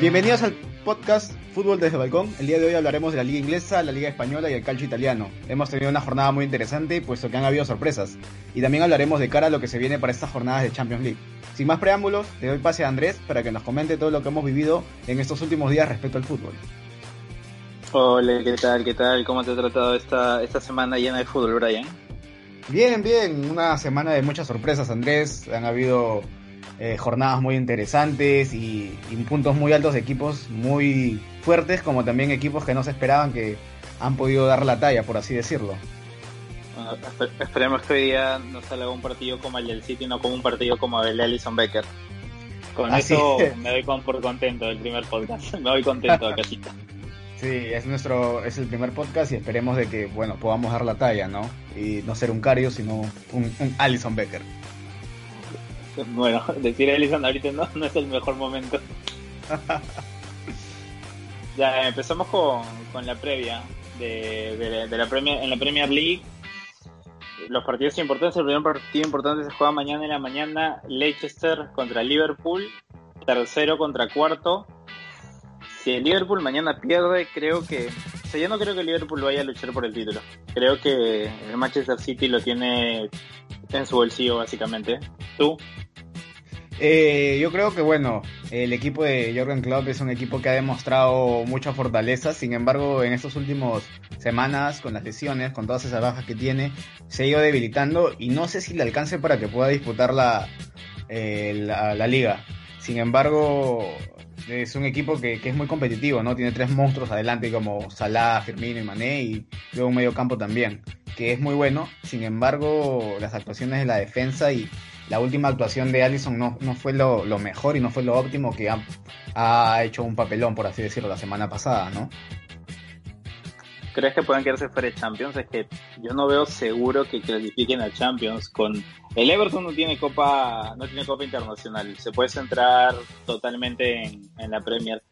Bienvenidos al podcast Fútbol desde Balcón. El día de hoy hablaremos de la Liga Inglesa, la Liga Española y el calcio italiano. Hemos tenido una jornada muy interesante, puesto que han habido sorpresas. Y también hablaremos de cara a lo que se viene para estas jornadas de Champions League. Sin más preámbulos, le doy pase a Andrés para que nos comente todo lo que hemos vivido en estos últimos días respecto al fútbol. Hola, ¿qué tal? ¿Qué tal? ¿Cómo te ha tratado esta, esta semana llena de fútbol, Brian? Bien, bien. Una semana de muchas sorpresas, Andrés. Han habido eh, jornadas muy interesantes y, puntos muy altos de equipos muy fuertes, como también equipos que no se esperaban que han podido dar la talla, por así decirlo. esperemos que hoy día no salga un partido como el del City, no como un partido como el de Alison Becker. Con eso me doy por contento del primer podcast. Me voy contento casita. Sí, es nuestro, es el primer podcast y esperemos de que, bueno, podamos dar la talla, ¿no? Y no ser un Cario, sino un, un Alison Becker. Bueno, decir Ellison ahorita no, no es el mejor momento. ya empezamos con, con la previa de, de, la Premier, en la Premier League. Los partidos importantes, el primer partido importante se juega mañana en la mañana, Leicester contra Liverpool, tercero contra cuarto. Liverpool mañana pierde, creo que... O sea, yo no creo que Liverpool vaya a luchar por el título. Creo que el Manchester City lo tiene en su bolsillo, básicamente. ¿Tú? Eh, yo creo que bueno, el equipo de Jorgen Klopp es un equipo que ha demostrado mucha fortaleza, sin embargo en estas últimas semanas con las lesiones, con todas esas bajas que tiene, se ha ido debilitando y no sé si le alcance para que pueda disputar la, eh, la, liga. Sin embargo, es un equipo que, que, es muy competitivo, ¿no? Tiene tres monstruos adelante como Salah, Firmino y Mané y luego un medio campo también, que es muy bueno. Sin embargo, las actuaciones de la defensa y la última actuación de Allison no, no fue lo, mejor y no fue lo óptimo que ha, hecho un papelón, por así decirlo, la semana pasada, ¿no? ¿Crees que puedan quedarse fuera de Champions? Es que yo no veo seguro que clasifiquen a Champions con el Everton no tiene copa, no tiene copa internacional, se puede centrar totalmente en, la Premier.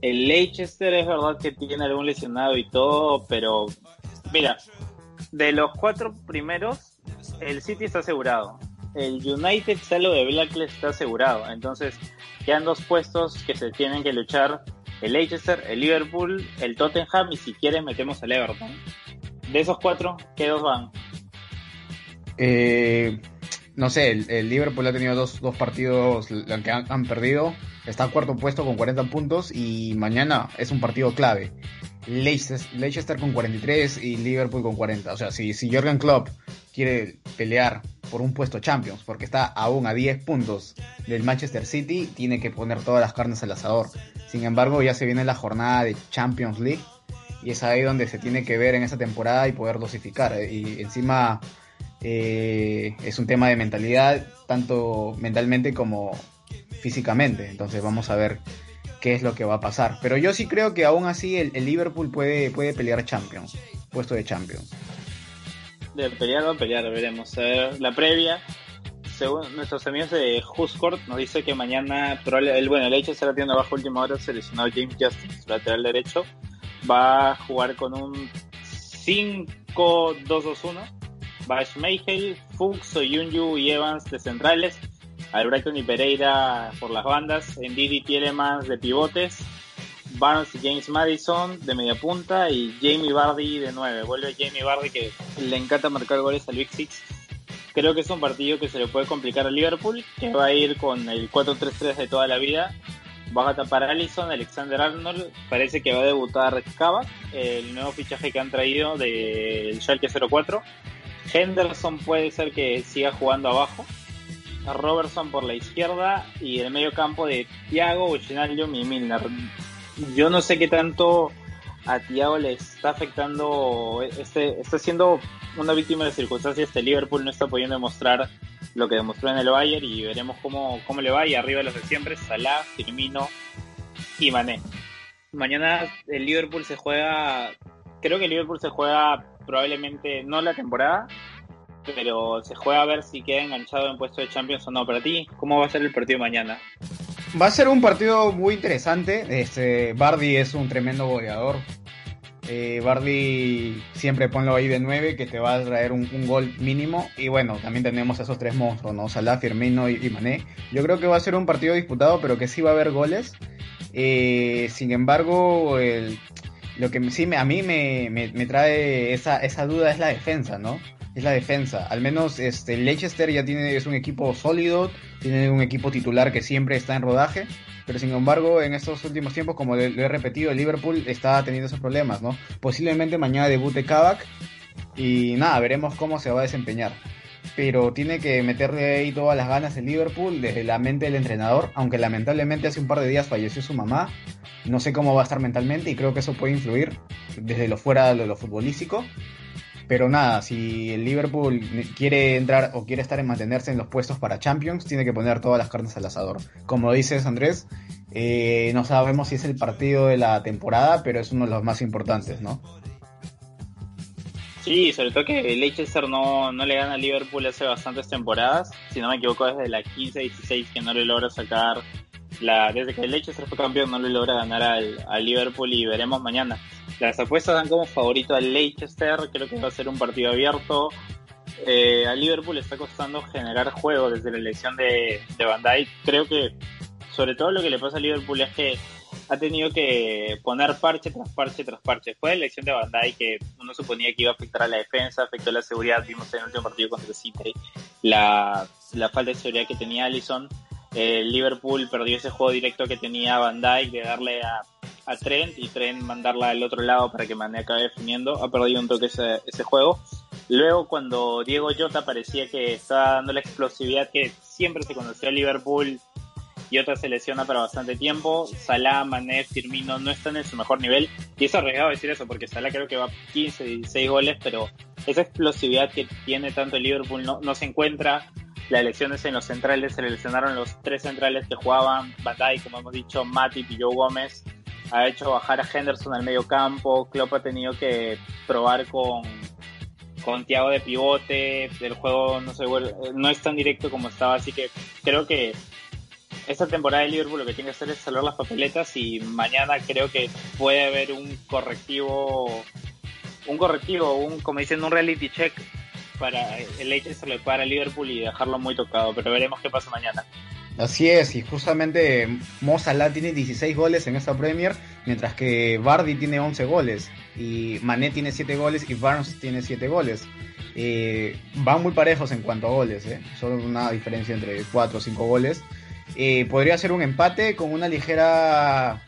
El Leicester es verdad que tiene algún lesionado y todo, pero mira, de los cuatro primeros, el City está asegurado el United solo de Blackley está asegurado. Entonces, quedan dos puestos que se tienen que luchar: el Leicester, el Liverpool, el Tottenham y si quieres metemos al Everton. De esos cuatro, ¿qué dos van? Eh, no sé, el, Liverpool ha tenido dos, dos partidos que han, perdido. Está en cuarto puesto con 40 puntos y mañana es un partido clave. Leicester, Leicester con 43 y Liverpool con 40. O sea, si, si Jürgen Klopp quiere pelear por un puesto Champions, porque está aún a 10 puntos del Manchester City, tiene que poner todas las carnes al asador. Sin embargo, ya se viene la jornada de Champions League y es ahí donde se tiene que ver en esa temporada y poder dosificar. Y encima eh, es un tema de mentalidad, tanto mentalmente como físicamente. Entonces vamos a ver qué es lo que va a pasar. Pero yo sí creo que aún así el, Liverpool puede, puede pelear Champions, puesto de Champions de pelear o pelear, veremos. la previa, según nuestros amigos de Huscourt, nos dice que mañana, el, bueno, el hecho será tienda bajo última hora, seleccionado James Justice, lateral derecho, va a jugar con un 5-2-2-1. Va Schmeichel, Fuchs, Oyunyu y Evans de centrales. Albrighton y Pereira por las bandas. Ndidi Tielemans de pivotes. Barnes y James Madison de media punta y Jamie Vardy de 9. Vuelve Jamie Vardy que le encanta marcar goles al Big Six. Creo que es un partido que se le puede complicar a Liverpool, que va a ir con el 4-3-3 de toda la vida. Va a tapar Allison, Alexander Arnold, parece que va a debutar Kavak, el nuevo fichaje que han traído del Schalke 04. Henderson puede ser que siga jugando abajo. Robertson por la izquierda y el medio campo de Thiago, Wijnaldum y Milner yo no sé qué tanto a Thiago le está afectando, este, está siendo una víctima de circunstancias, este Liverpool no está pudiendo demostrar lo que demostró en el Bayern y veremos cómo, cómo le va y arriba de los de siempre, Salah, Firmino y Mané. Mañana el Liverpool se juega, creo que el Liverpool se juega probablemente no la temporada, pero se juega a ver si queda enganchado en puesto de Champions o no. Para ti, ¿cómo va a ser el partido mañana? Va a ser un partido muy interesante. Este, Bardi es un tremendo goleador. Eh, Bardi siempre ponlo ahí de 9 que te va a traer un, gol mínimo. Y bueno, también tenemos esos tres monstruos, ¿no? Salah, Firmino y, Mané. Yo creo que va a ser un partido disputado, pero que sí va a haber goles. Eh, sin embargo, lo que sí a mí me, trae esa, esa duda es la defensa, ¿no? Es la defensa. Al menos este Leicester ya tiene es un equipo sólido, tiene un equipo titular que siempre está en rodaje, pero sin embargo en estos últimos tiempos, como lo, he repetido, el Liverpool está teniendo esos problemas, ¿no? Posiblemente mañana debute Kavak y nada, veremos cómo se va a desempeñar. Pero tiene que meterle ahí todas las ganas el Liverpool desde la mente del entrenador, aunque lamentablemente hace un par de días falleció su mamá. No sé cómo va a estar mentalmente y creo que eso puede influir desde lo fuera de lo futbolístico pero nada, si el Liverpool quiere entrar o quiere estar en mantenerse en los puestos para Champions, tiene que poner todas las carnes al asador. Como dices Andrés, eh, no sabemos si es el partido de la temporada, pero es uno de los más importantes, ¿no? Sí, sobre todo que Leicester no, no le gana a Liverpool hace bastantes temporadas. Si no me equivoco, desde la 15-16 que no le logra sacar. La, desde que Leicester fue campeón, no le logra ganar al, al Liverpool y veremos mañana. Las apuestas dan como favorito al Leicester, creo que va a ser un partido abierto. Eh, a Liverpool le está costando generar juego desde la elección de, de Van. Creo que sobre todo lo que le pasa a Liverpool es que ha tenido que poner parche tras parche tras parche. Fue la elección de Van Dijk que uno suponía que iba a afectar a la defensa, afectó a la seguridad. Vimos en el último partido contra el City la, la falta de seguridad que tenía Allison. Eh, Liverpool perdió ese juego directo que tenía Van Dijk de darle a Trent y Trent mandarla al otro lado para que Mané acabe definiendo. Ha perdido un toque ese, ese juego. Luego, cuando Diego Jota parecía que estaba dando la explosividad que siempre se conoció a Liverpool, Jota se lesiona para bastante tiempo. Salah, Mané, Firmino no están en su mejor nivel. Y es arriesgado decir eso, porque Salah creo que va 15, 16 goles, pero esa explosividad que tiene tanto el Liverpool no, no se encuentra. Las elecciones en los centrales se lesionaron los tres centrales que jugaban, Bandai, como hemos dicho, Matip y Joe Gómez ha hecho bajar a Henderson al medio campo, Klopp ha tenido que probar con, con Thiago de pivote, el juego no, se no es tan directo como estaba, así que creo que esta temporada de Liverpool lo que tiene que hacer es salvar las papeletas y mañana creo que puede haber un correctivo, un correctivo, un, como dicen, un reality check para el Leicester para Liverpool y dejarlo muy tocado, pero veremos qué pasa mañana. Así es, y justamente Mo Salah tiene 16 goles en esta Premier, mientras que Bardi tiene 11 goles, y Mané tiene 7 goles y Barnes tiene 7 goles. Eh, van muy parejos en cuanto a goles, ¿eh? solo una diferencia entre 4 o 5 goles. Eh, podría ser un empate con una ligera,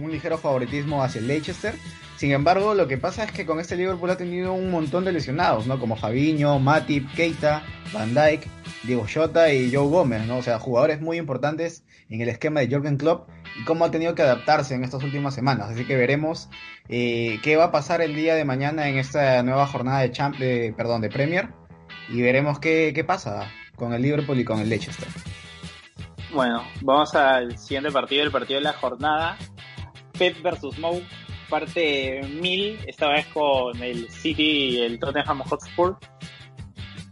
un ligero favoritismo hacia el Leicester. Sin embargo, lo que pasa es que con este Liverpool ha tenido un montón de lesionados, ¿no? Como Fabiño, Matip, Keita, Van Dijk, Diego Jota y Joe Gómez, ¿no? O sea, jugadores muy importantes en el esquema de Jürgen Klopp y cómo ha tenido que adaptarse en estas últimas semanas. Así que veremos eh, qué va a pasar el día de mañana en esta nueva jornada de, champ de, perdón, de Premier y veremos qué, pasa con el Liverpool y con el Leicester. Bueno, vamos al siguiente partido, el partido de la jornada. Pep versus Mou, parte 1000, esta vez con el City y el Tottenham Hotspur.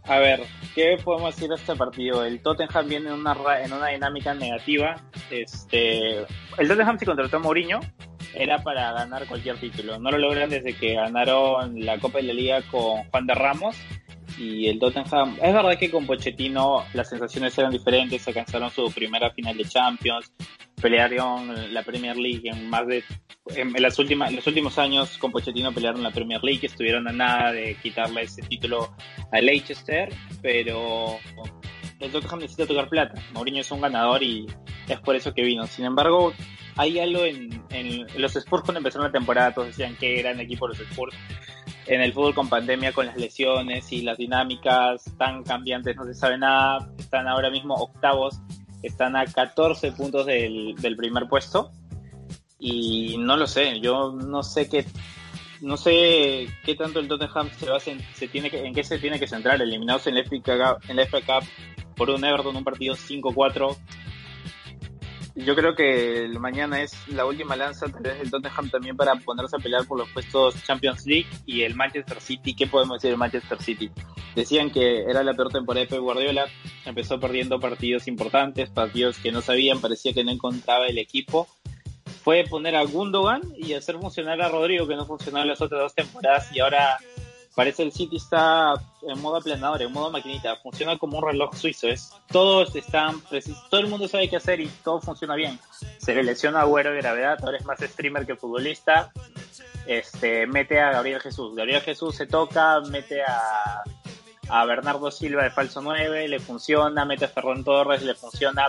A ver, ¿Qué podemos decir de este partido? El Tottenham viene en una, en una dinámica negativa. Este, el Tottenham se contrató a Mourinho, era para ganar cualquier título. No lo logran desde que ganaron la Copa de la Liga con Juan de Ramos. Y el Tottenham, es verdad que con Pochettino las sensaciones eran diferentes, alcanzaron su primera final de Champions, pelearon la Premier League en más de en, las últimas los últimos años con Pochettino pelearon la Premier League estuvieron a nada de quitarle ese título a Leicester pero el Tottenham necesita tocar plata. Mourinho es un ganador y es por eso que vino. Sin embargo hay algo en, en los Spurs cuando empezaron la temporada todos decían que eran equipo los Spurs. En el fútbol con pandemia, con las lesiones y las dinámicas tan cambiantes, no se sabe nada. Están ahora mismo octavos están a 14 puntos del, primer puesto. Y no lo sé, yo no sé qué no sé qué tanto el Tottenham se va se tiene que, en qué se tiene que centrar, eliminados en la FA Cup por un Everton un partido 5-4 yo creo que mañana es la última lanza del Tottenham también para ponerse a pelear por los puestos Champions League y el Manchester City. ¿Qué podemos decir del Manchester City? Decían que era la peor temporada de Pep Guardiola, empezó perdiendo partidos importantes, partidos que no sabían, parecía que no encontraba el equipo. puede poner a Gundogan y hacer funcionar a Rodrigo, que no funcionó las otras dos temporadas, y ahora parece el City está en modo aplanador, en modo maquinita, funciona como un reloj suizo, es todos están todo el mundo sabe qué hacer y todo funciona bien. Se le lesiona a Agüero de gravedad, ahora es más streamer que futbolista. Este, mete a Gabriel Jesús. Gabriel Jesús se toca, mete a, a Bernardo Silva de falso 9, le funciona, mete a Ferran Torres, le funciona.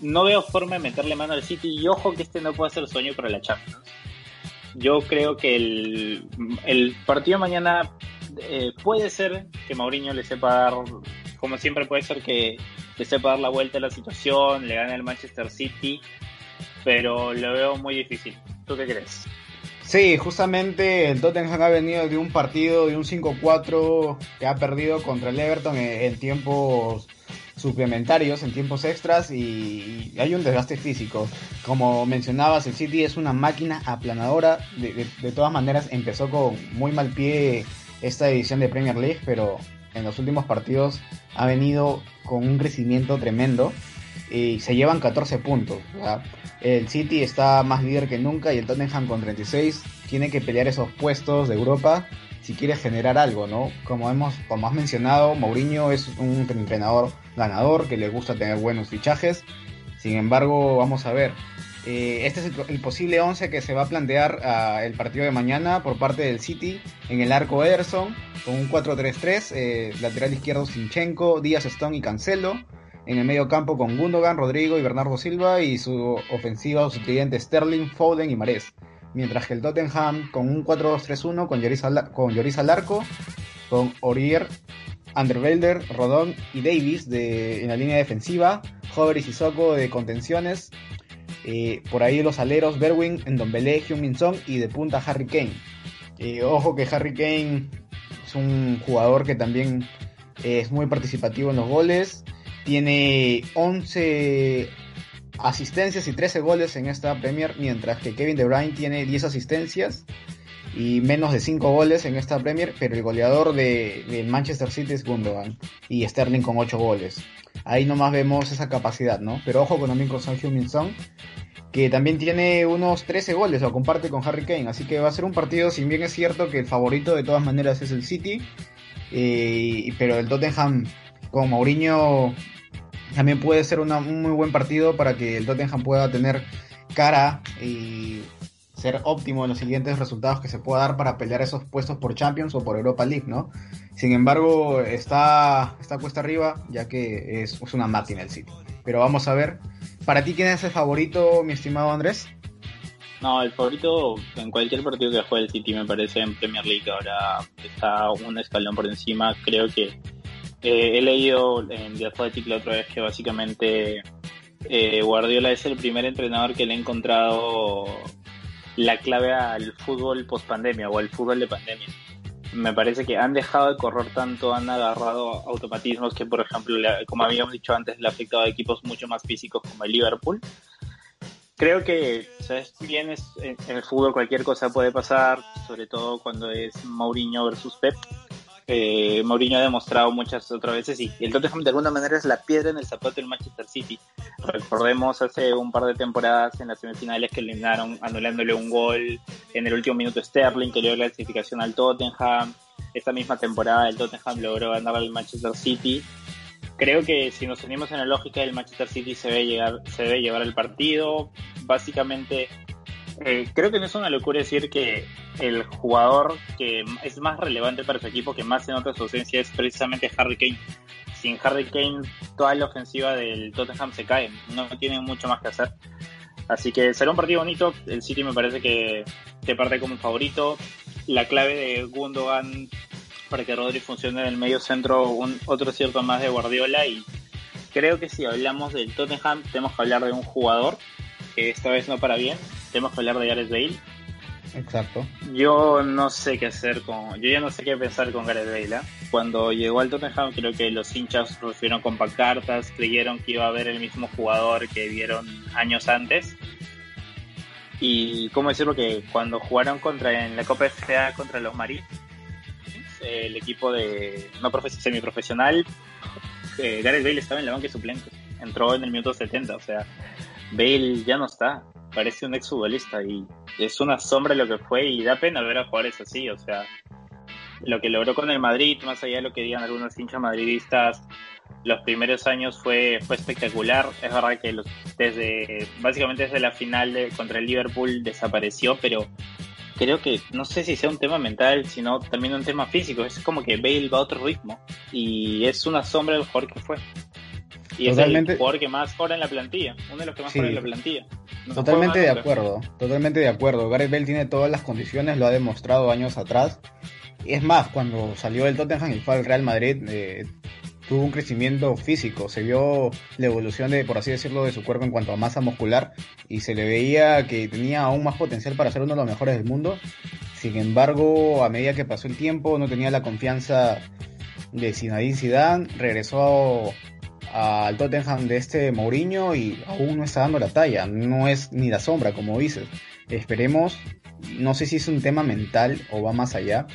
No veo forma de meterle mano al City y ojo que este no puede ser sueño para la Champions. Yo creo que el, el partido mañana eh, puede ser que Mauriño le sepa dar, como siempre puede ser que le sepa dar la vuelta a la situación, le gane al Manchester City, pero lo veo muy difícil. ¿Tú qué crees? Sí, justamente el Tottenham ha venido de un partido de un 5-4 que ha perdido contra el Everton en, tiempos suplementarios, en tiempos extras y, hay un desgaste físico. Como mencionabas, el City es una máquina aplanadora. De, de, todas maneras, empezó con muy mal pie esta edición de Premier League, pero en los últimos partidos ha venido con un crecimiento tremendo y se llevan 14 puntos. El City está más líder que nunca y el Tottenham con 36 tiene que pelear esos puestos de Europa si quiere generar algo, ¿no? Como hemos, como has mencionado, Mourinho es un entrenador ganador que le gusta tener buenos fichajes. Sin embargo, vamos a ver. Eh, este es el, posible 11 que se va a plantear uh, el partido de mañana por parte del City en el arco Ederson con un 4-3-3, eh, lateral izquierdo Sinchenko, Díaz Stone y Cancelo en el medio campo con Gundogan, Rodrigo y Bernardo Silva y su ofensiva su cliente Sterling, Foden y Marés. Mientras que el Tottenham con un 4-2-3-1 con Lloris, al, con Lloris al arco, con Orier, Anderwelder, Rodón y Davis de, en la línea defensiva, Hover y Sissoko de contenciones, eh, por ahí los aleros Berwin, Ndombele, Hyun-Min Song y de punta Harry Kane. Eh, ojo que Harry Kane es un jugador que también es muy participativo en los goles tiene 11 asistencias y 13 goles en esta Premier, mientras que Kevin De Bruyne tiene 10 asistencias y menos de 5 goles en esta Premier, pero el goleador de, Manchester City es Gundogan y Sterling con 8 goles. Ahí nomás vemos esa capacidad, ¿no? Pero ojo con también con Son Heung-Min que también tiene unos 13 goles, lo comparte con Harry Kane, así que va a ser un partido, si bien es cierto que el favorito de todas maneras es el City, eh, pero el Tottenham con Mourinho también puede ser un muy buen partido para que el Tottenham pueda tener cara y ser óptimo en los siguientes resultados que se pueda dar para pelear esos puestos por Champions o por Europa League, ¿no? Sin embargo, está, está cuesta arriba, ya que es, una máquina el City. Pero vamos a ver. ¿Para ti quién es el favorito, mi estimado Andrés? No, el favorito en cualquier partido que juegue el City me parece en Premier League ahora está un escalón por encima. Creo que eh, he leído en The Athletic la otra vez que básicamente eh, Guardiola es el primer entrenador que le ha encontrado la clave al fútbol post pandemia o al fútbol de pandemia. Me parece que han dejado de correr tanto, han agarrado automatismos que, por ejemplo, como habíamos dicho antes, le ha afectado a equipos mucho más físicos como el Liverpool. Creo que, ¿sabes? Bien, es, en el fútbol cualquier cosa puede pasar, sobre todo cuando es Mourinho versus Pep eh, Mourinho ha demostrado muchas otras veces y el Tottenham de alguna manera es la piedra en el zapato del Manchester City. Recordemos hace un par de temporadas en las semifinales que eliminaron anulándole un gol en el último minuto Sterling que dio la clasificación al Tottenham. Esta misma temporada el Tottenham logró ganar al Manchester City. Creo que si nos unimos en la lógica del Manchester City se debe, llegar, se debe llevar el partido. Básicamente eh, creo que no es una locura decir que el jugador que es más relevante para su equipo, que más se nota su ausencia, es precisamente Harry Kane. Sin Harry Kane, toda la ofensiva del Tottenham se cae, no tienen mucho más que hacer. Así que será un partido bonito. El City me parece que, te parte como un favorito. La clave de Gundogan para que Rodri funcione en el medio centro, un, otro cierto más de Guardiola. Y creo que si hablamos del Tottenham, tenemos que hablar de un jugador que esta vez no para bien, tenemos que hablar de Gareth Bale. Exacto. Yo no sé qué hacer con. Yo ya no sé qué pensar con Gareth Bale. ¿eh? Cuando llegó al Tottenham, creo que los hinchas recibieron con pancartas, creyeron que iba a haber el mismo jugador que vieron años antes. Y, ¿cómo decirlo? Que cuando jugaron contra en la Copa FA contra los Marines, el equipo de no semiprofesional, eh, Gareth Bale estaba en la banca de suplentes. Entró en el minuto 70, o sea, Bale ya no está parece un exfutbolista y es una sombra lo que fue y da pena ver a jugadores así, o sea, lo que logró con el Madrid, más allá de lo que digan algunos hinchas madridistas, los primeros años fue, fue espectacular. Es verdad que los, desde básicamente desde la final de, contra el Liverpool desapareció, pero creo que no sé si sea un tema mental, sino también un tema físico. Es como que Bale va a otro ritmo y es una sombra del jugador que fue. Y es el jugador que más juega en la plantilla, uno de los que más juega en la plantilla. totalmente de acuerdo, totalmente de acuerdo. Gareth Bale tiene todas las condiciones, lo ha demostrado años atrás. Es más, cuando salió del Tottenham y fue al Real Madrid, eh, tuvo un crecimiento físico, se vio la evolución de, por así decirlo, de su cuerpo en cuanto a masa muscular y se le veía que tenía aún más potencial para ser uno de los mejores del mundo. Sin embargo, a medida que pasó el tiempo, no tenía la confianza de Zinedine Zidane, regresó al Tottenham de este Mourinho y aún no está dando la talla, no es ni la sombra, como dices. Esperemos, no sé si es un tema mental o va más allá,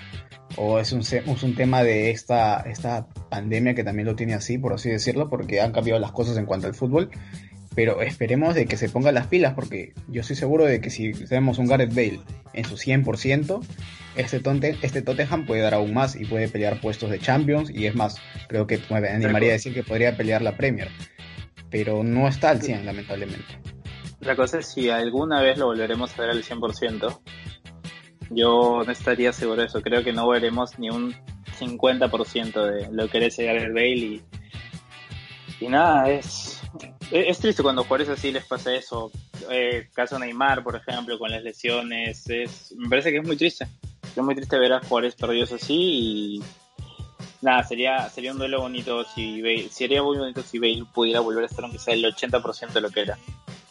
o es un, es un tema de esta, esta pandemia que también lo tiene así, por así decirlo, porque han cambiado las cosas en cuanto al fútbol. Pero esperemos de que se ponga las pilas, porque yo estoy seguro de que si tenemos un Gareth Bale en su 100%, este, tonte, este Tottenham puede dar aún más y puede pelear puestos de Champions. Y es más, creo que me animaría a decir que podría pelear la Premier. Pero no está al 100, lamentablemente. La cosa es si alguna vez lo volveremos a ver al 100%. Yo no estaría seguro de eso. Creo que no veremos ni un 50% de lo que ese Gareth Bale y, y nada, es, es triste cuando jugadores así les pasa eso. Eh, caso Neymar, por ejemplo, con las lesiones, es, me parece que es muy triste. Es muy triste ver a jugadores perdidos así y nada, sería sería un duelo bonito si Bale, sería muy bonito si Bale pudiera volver a estar aunque sea el 80% de lo que era.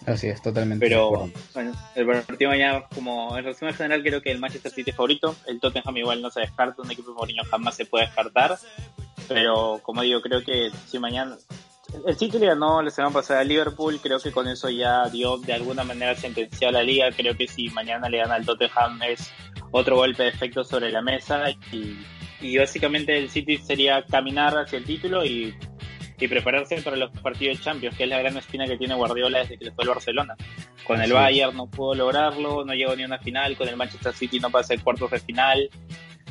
Así es, totalmente. Pero bueno, el partido mañana, como en resumen general, creo que el Manchester City es favorito. El Tottenham igual no se descarta, un equipo de Mourinho jamás se puede descartar. Pero como digo, creo que si mañana el City le ganó la semana pasada a Liverpool, creo que con eso ya dio de alguna manera sentenciado a la liga. Creo que si mañana le gana al Tottenham es otro golpe de efecto sobre la mesa y, y básicamente el City sería caminar hacia el título y y prepararse para los partidos de Champions, que es la gran espina que tiene Guardiola desde que le fue al Barcelona. Con el Bayern no pudo lograrlo, no llegó ni a una final, con el Manchester City no pasa el cuartos de final,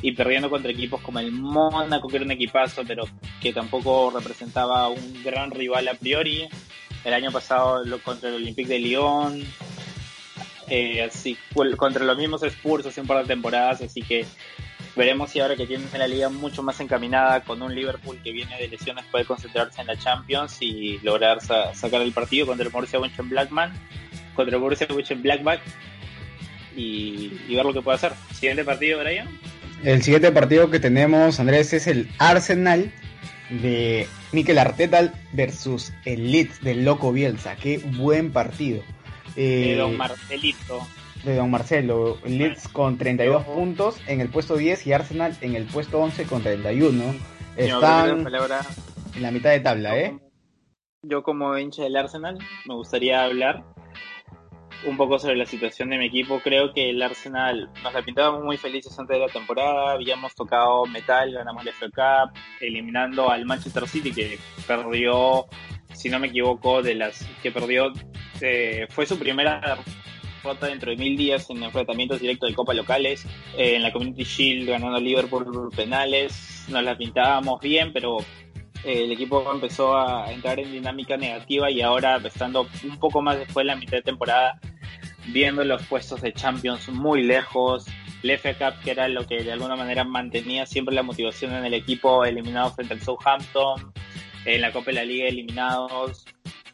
y perdiendo contra equipos como el Mónaco, que era un equipazo, pero que tampoco representaba un gran rival a priori. El año pasado contra el Olympique de Lyon, eh, así, contra los mismos Spurs hace un par de temporadas, así que Veremos si ahora que tiene la liga mucho más encaminada con un Liverpool que viene de lesiones puede concentrarse en la Champions y lograr sacar el partido contra el Borussia Blackman, contra el Borussia Blackback y, ver lo que puede hacer. Siguiente partido, Brian. El siguiente partido que tenemos, Andrés, es el Arsenal de Mikel Arteta versus el Leeds del Loco Bielsa. Qué buen partido. Eh, don Marcelito de Don Marcelo. Leeds con 32 puntos en el puesto 10 y Arsenal en el puesto 11 con 31. Están en la mitad de tabla, ¿eh? Yo como hincha del Arsenal me gustaría hablar un poco sobre la situación de mi equipo. Creo que el Arsenal nos la pintábamos muy felices antes de la temporada. Habíamos tocado metal, ganamos el FA Cup, eliminando al Manchester City que perdió, si no me equivoco, de las que perdió, eh, fue su primera dentro de mil días en enfrentamientos directos de Copa locales, eh, en la Community Shield ganando Liverpool penales, nos la pintábamos bien, pero eh, el equipo empezó a entrar en dinámica negativa y ahora estando un poco más después de la mitad de temporada, viendo los puestos de Champions muy lejos, el FA Cup que era lo que de alguna manera mantenía siempre la motivación en el equipo, eliminado frente al Southampton, en la Copa de la Liga eliminados,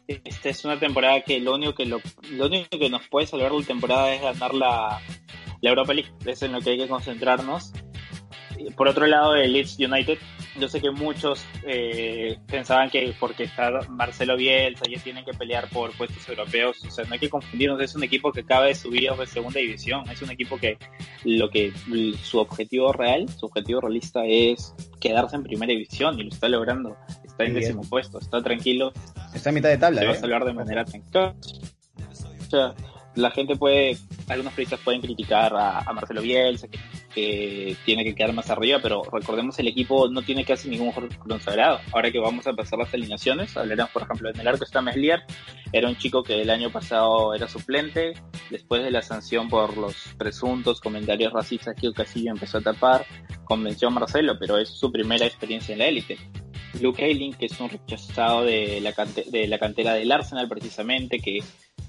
esta es una temporada que lo único que lo, único que nos puede salvar la temporada es ganar la, la Europa League. Es en lo que hay que concentrarnos. Por otro lado, el Leeds United, yo sé que muchos eh, pensaban que porque está Marcelo Bielsa ya tienen que pelear por puestos europeos, o sea, no hay que confundirnos, es un equipo que acaba de subir a segunda división, es un equipo que lo que su objetivo real, su objetivo realista es quedarse en primera división y lo está logrando está en décimo puesto, está tranquilo. Está a mitad de tabla. Se va a ¿eh? salvar de manera tranquila. O sea, la gente puede, algunos periodistas pueden criticar a, Marcelo Bielsa, que tiene que quedar más arriba, pero recordemos el equipo no tiene casi ningún consagrado. Ahora que vamos a pasar las alineaciones, hablaremos por ejemplo en el arco está Meslier, era un chico que el año pasado era suplente, después de la sanción por los presuntos comentarios racistas que Casillo empezó a tapar, convenció a Marcelo, pero es su primera experiencia en la élite. Luke Ayling, que es un rechazado de la, de la cantera del Arsenal precisamente, que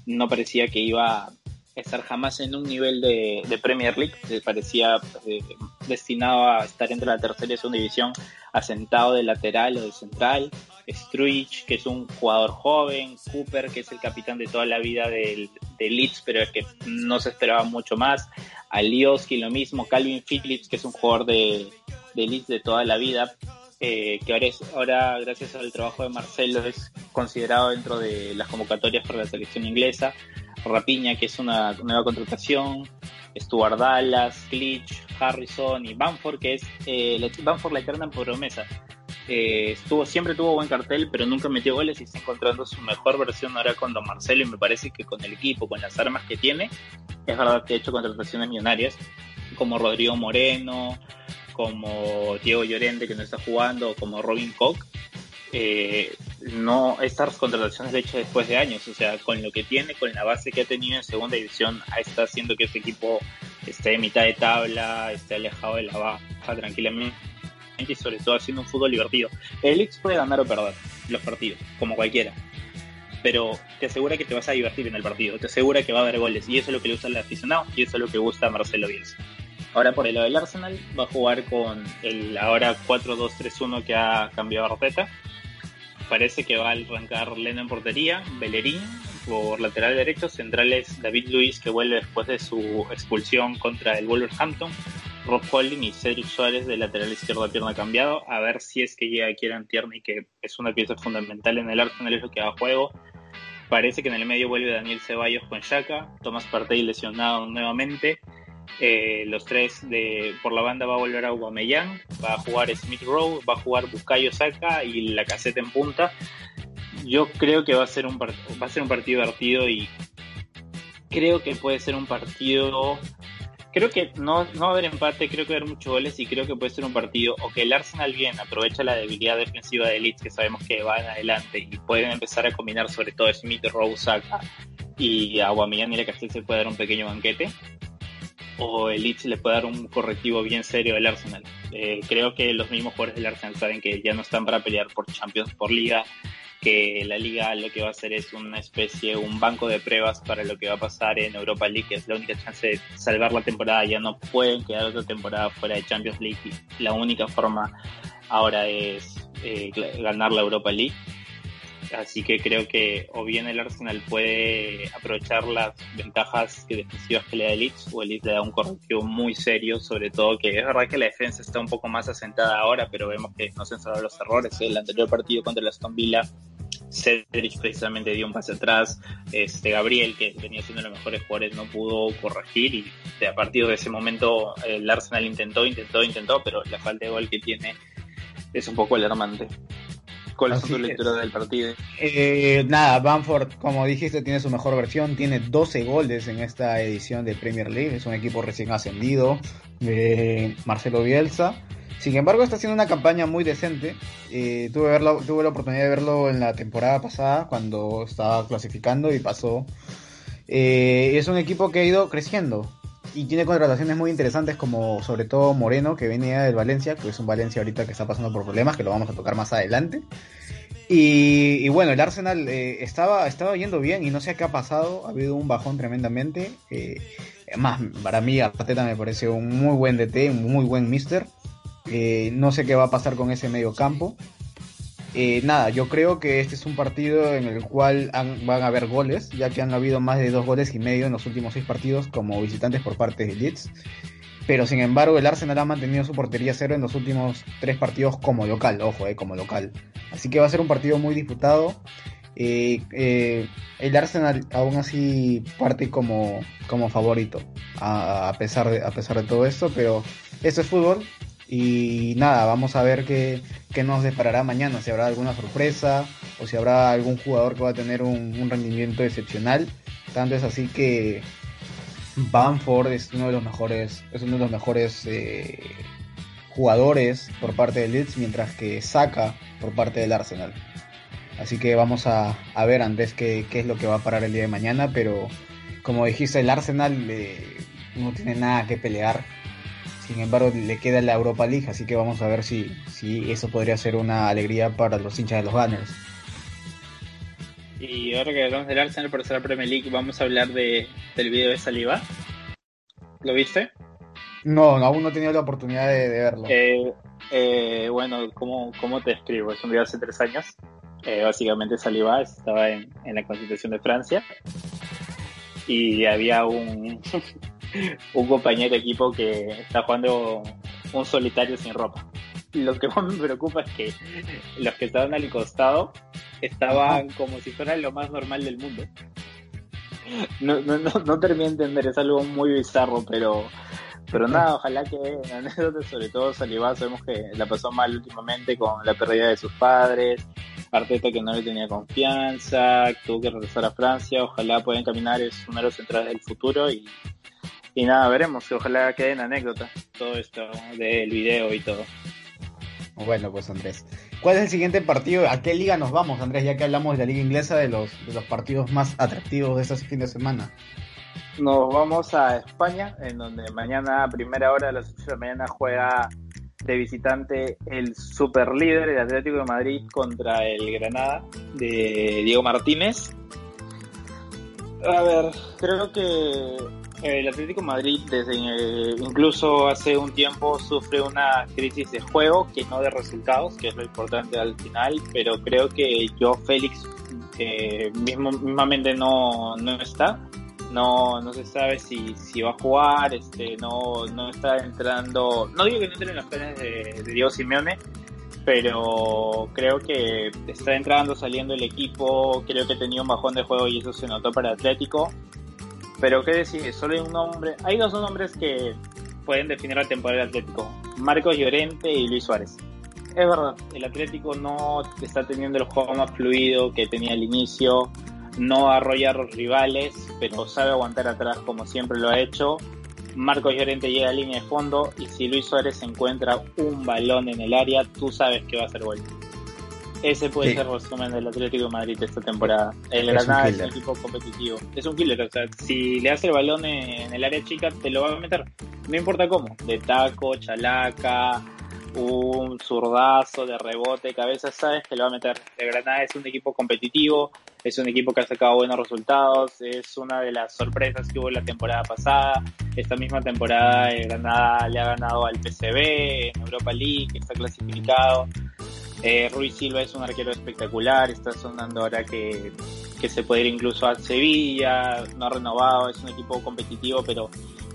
no parecía que iba estar jamás en un nivel de, Premier League, parecía eh, destinado a estar entre la tercera y segunda división, asentado de lateral o de central, Struich, que es un jugador joven, Cooper, que es el capitán de toda la vida del, Leeds, pero es que no se esperaba mucho más, Alioski lo mismo, Calvin Phillips, que es un jugador de, Leeds de toda la vida, eh, que ahora, es, ahora, gracias al trabajo de Marcelo, es considerado dentro de las convocatorias para la selección inglesa. Rapiña, que es una nueva contratación, Stuart Dallas, Glitch, Harrison y Banford, que es eh, Banford la eterna promesa. Eh, estuvo, siempre tuvo buen cartel, pero nunca metió goles y está encontrando su mejor versión ahora con Don Marcelo. Y me parece que con el equipo, con las armas que tiene, es verdad que ha hecho contrataciones millonarias, como Rodrigo Moreno, como Diego Llorente, que no está jugando, como Robin Koch eh, no estas contrataciones de hecho después de años, o sea, con lo que tiene, con la base que ha tenido en segunda división, está haciendo que este equipo esté en mitad de tabla, esté alejado de la baja tranquilamente y sobre todo haciendo un fútbol divertido. El X puede ganar o perder los partidos, como cualquiera, pero te asegura que te vas a divertir en el partido, te asegura que va a haber goles y eso es lo que le gusta al aficionado y eso es lo que gusta a Marcelo Bielsa. Ahora por el lado del Arsenal va a jugar con el ahora 4-2-3-1 que ha cambiado Arteta. Parece que va a arrancar Leno en portería, Bellerín por lateral derecho, centrales David Luis que vuelve después de su expulsión contra el Wolverhampton, Rob Holding y Cedric Suárez de lateral izquierdo pierna cambiado, a ver si es que llega Kieran Tierney que es una pieza fundamental en el Arsenal, es lo que da juego. Parece que en el medio vuelve Daniel Ceballos con Shaka, Tomás Partey lesionado nuevamente, eh, los tres de por la banda va a volver a Aubameyang, va a jugar Smith Rowe, va a jugar Bukayo Saka y la caseta en punta. Yo creo que va a ser un va a ser un partido divertido y creo que puede ser un partido creo que no, va a haber empate, creo que va a haber muchos goles y creo que puede ser un partido o que el Arsenal bien aprovecha la debilidad defensiva de Leeds que sabemos que va en adelante y pueden empezar a combinar sobre todo Smith, Rowe, Saka y Aubameyang y la caseta se puede dar un pequeño banquete o el Leeds le puede dar un correctivo bien serio al Arsenal. Eh, creo que los mismos jugadores del Arsenal saben que ya no están para pelear por Champions, por Liga, que la Liga lo que va a hacer es una especie, un banco de pruebas para lo que va a pasar en Europa League, que es la única chance de salvar la temporada. Ya no pueden quedar otra temporada fuera de Champions League. La única forma ahora es eh, ganar la Europa League Así que creo que o bien el Arsenal puede aprovechar las ventajas defensivas que le da el Leeds o el Leeds le da un correctivo muy serio, sobre todo que es verdad que la defensa está un poco más asentada ahora, pero vemos que no se han los errores. El anterior partido contra el Aston Villa, Cedric precisamente dio un pase atrás, este Gabriel, que venía siendo los mejores jugadores, no pudo corregir y a partir de ese momento el Arsenal intentó, intentó, intentó, pero la falta de gol que tiene es un poco alarmante. ¿Cuál es tu lectura del partido? Eh, nada, Bamford, como dijiste, tiene su mejor versión. Tiene 12 goles en esta edición de Premier League. Es un equipo recién ascendido de Marcelo Bielsa. Sin embargo, está haciendo una campaña muy decente. Eh, tuve, verlo, tuve la oportunidad de verlo en la temporada pasada cuando estaba clasificando y pasó. Eh, es un equipo que ha ido creciendo y tiene contrataciones muy interesantes como sobre todo Moreno que viene del Valencia, que es un Valencia ahorita que está pasando por problemas, que lo vamos a tocar más adelante. Y, bueno, el Arsenal eh, estaba, estaba yendo bien y no sé qué ha pasado, ha habido un bajón tremendamente. Eh, más, para mí Arteta me parece un muy buen DT, un muy buen mister. Eh, no sé qué va a pasar con ese medio campo. Eh, nada, yo creo que este es un partido en el cual van a haber goles, ya que han habido más de dos goles y medio en los últimos seis partidos como visitantes por parte de Leeds. Pero sin embargo, el Arsenal ha mantenido su portería cero en los últimos tres partidos como local, ojo, eh, como local. Así que va a ser un partido muy disputado. Eh, eh, el Arsenal aún así parte como, como favorito, a, pesar de, a pesar de todo esto, pero esto es fútbol, y nada, vamos a ver qué, nos deparará mañana, si habrá alguna sorpresa o si habrá algún jugador que va a tener un, rendimiento excepcional. Tanto es así que Bamford es uno de los mejores, es uno de los mejores eh, jugadores por parte del Leeds, mientras que Saka por parte del Arsenal. Así que vamos a, ver antes qué, qué, es lo que va a parar el día de mañana, pero como dijiste, el Arsenal eh, no tiene nada que pelear. Sin embargo, le queda la Europa League, así que vamos a ver si, si eso podría ser una alegría para los hinchas de los Gunners. Y ahora que hablamos del Arsenal ser la Premier League, vamos a hablar de, del video de Saliba. ¿Lo viste? No, aún no he tenido la oportunidad de, verlo. Eh, eh, bueno, ¿cómo, ¿cómo te escribo? Es un video hace tres años. Eh, básicamente Saliba estaba en, en, la Constitución de Francia y había un, un compañero de equipo que está jugando un solitario sin ropa. Lo que más me preocupa es que los que estaban al costado estaban como si fuera lo más normal del mundo. No, no, no, no terminé de entender, es algo muy bizarro, pero pero nada, ojalá que anécdotas, sobre todo Saliba, sabemos que la pasó mal últimamente con la pérdida de sus padres, Arteta que no le tenía confianza, tuvo que regresar a Francia, ojalá puedan caminar es uno de los centrales del futuro y, y nada, veremos, ojalá queden anécdotas todo esto del video y todo. Bueno, pues Andrés, ¿cuál es el siguiente partido? ¿A qué liga nos vamos, Andrés? Ya que hablamos de la liga inglesa, de los, de los partidos más atractivos de este fin de semana. Nos vamos a España, en donde mañana, a primera hora de las 8 de la mañana, juega de visitante el superlíder, el Atlético de Madrid, contra el Granada de Diego Martínez. A ver, creo que el Atlético de Madrid, desde eh, incluso hace un tiempo, sufre una crisis de juego, que no de resultados, que es lo importante al final, pero creo que yo, Félix, eh, mismo, mismamente no, no está no, no se sabe si, si va a jugar, este, no, no está entrando, no digo que no entre en los planes de, Diego Simeone, pero creo que está entrando, saliendo el equipo, creo que tenía un bajón de juego y eso se notó para Atlético. Pero qué decir, solo hay un nombre, hay dos nombres que pueden definir la temporada del Atlético, Marcos Llorente y Luis Suárez. Es verdad, el Atlético no está teniendo el juego más fluido que tenía al inicio, no arrolla a los rivales, pero sabe aguantar atrás como siempre lo ha hecho. Marcos Llorente llega a línea de fondo y si Luis Suárez encuentra un balón en el área, tú sabes que va a ser gol. Ese puede ser el resumen del Atlético de Madrid esta temporada. El Granada es un equipo competitivo. Es un killer, o sea, si le hace el balón en el área chica, te lo va a meter. No importa cómo, de taco, chalaca, un zurdazo de rebote, cabeza, sabes que lo va a meter. El Granada es un equipo competitivo, es un equipo que ha sacado buenos resultados, es una de las sorpresas que hubo la temporada pasada. Esta misma temporada el Granada le ha ganado al PCB en Europa League, está clasificado. Eh, Ruiz Silva es un arquero espectacular, está sonando ahora que, que se puede ir incluso a Sevilla, no ha renovado, es un equipo competitivo, pero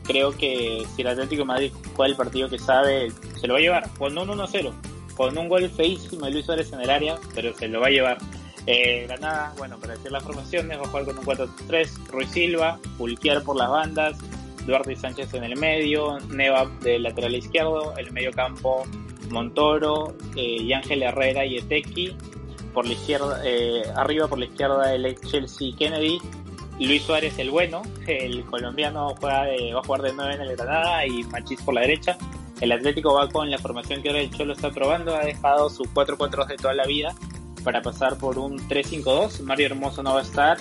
creo que si el Atlético Madrid juega el partido que sabe, se lo va a llevar, con un 1-0, con un gol feísimo de Luis Suárez en el área, pero se lo va a llevar. Eh, Granada, bueno, para decir las formaciones, va a jugar con un 4-3, Ruiz Silva, Pulquier por las bandas, Duarte y Sánchez en el medio, Neva de lateral izquierdo, el medio campo Montoro, eh, y Ángel Herrera y Etequi, por la izquierda, eh, arriba por la izquierda el Chelsea Kennedy, Luis Suárez el bueno, el colombiano va a jugar de 9 en el Granada y Machís por la derecha. El Atlético va con la formación que ahora el Cholo está probando, ha dejado su 4-4 de toda la vida para pasar por un 3-5-2. Mario Hermoso no va a estar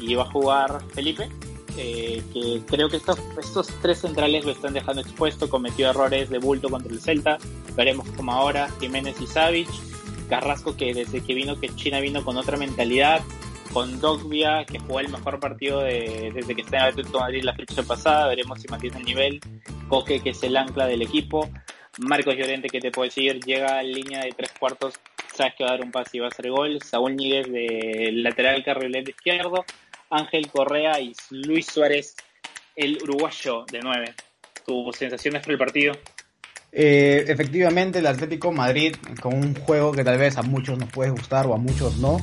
y va a jugar Felipe, eh, que creo que estos, estos tres centrales lo están dejando expuesto, cometió errores de bulto contra el Celta, veremos como ahora. Jiménez y Savic, Carrasco que desde que vino que China vino con otra mentalidad, con Dogbia, que jugó el mejor partido desde que está en Atlético de Madrid la fecha pasada, veremos si mantiene el nivel, Coque, que es el ancla del equipo, Marcos Llorente, que te puede decir, llega en línea de tres cuartos, sabes que va a dar un pase y va a hacer gol, Saúl Níguez de lateral carrilero izquierdo, Ángel Correa y Luis Suárez, el uruguayo de nueve. ¿Tus sensaciones por el partido? Eh, efectivamente, el Atlético Madrid, con un juego que tal vez a muchos nos puede gustar o a muchos no,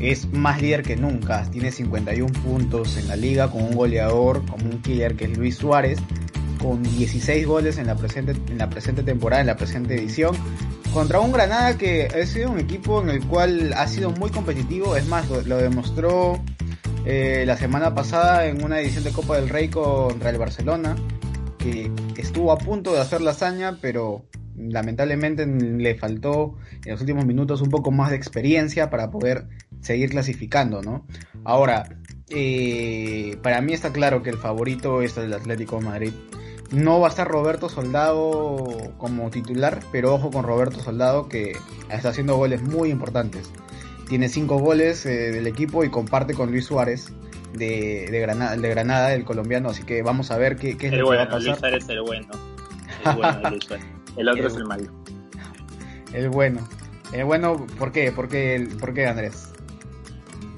es más líder que nunca. Tiene 51 puntos en la liga con un goleador, como un killer que es Luis Suárez, con 16 goles en la presente, en la presente temporada, en la presente edición, contra un Granada que ha sido un equipo en el cual ha sido muy competitivo. Es más, lo, demostró eh, la semana pasada en una edición de Copa del Rey contra el Barcelona, que estuvo a punto de hacer la hazaña, pero lamentablemente le faltó en los últimos minutos un poco más de experiencia para poder seguir clasificando, ¿no? Ahora, eh, para mí está claro que el favorito es el Atlético de Madrid. No va a estar Roberto Soldado como titular, pero ojo con Roberto Soldado que está haciendo goles muy importantes. Tiene cinco goles eh, del equipo y comparte con Luis Suárez de, Granada, de Granada, el colombiano. Así que vamos a ver qué, qué es el lo bueno, que va a pasar. Luis Suárez es el bueno. El, bueno Luis Suárez. el otro es el malo. El bueno. El bueno, ¿por qué? ¿Por qué, por qué Andrés?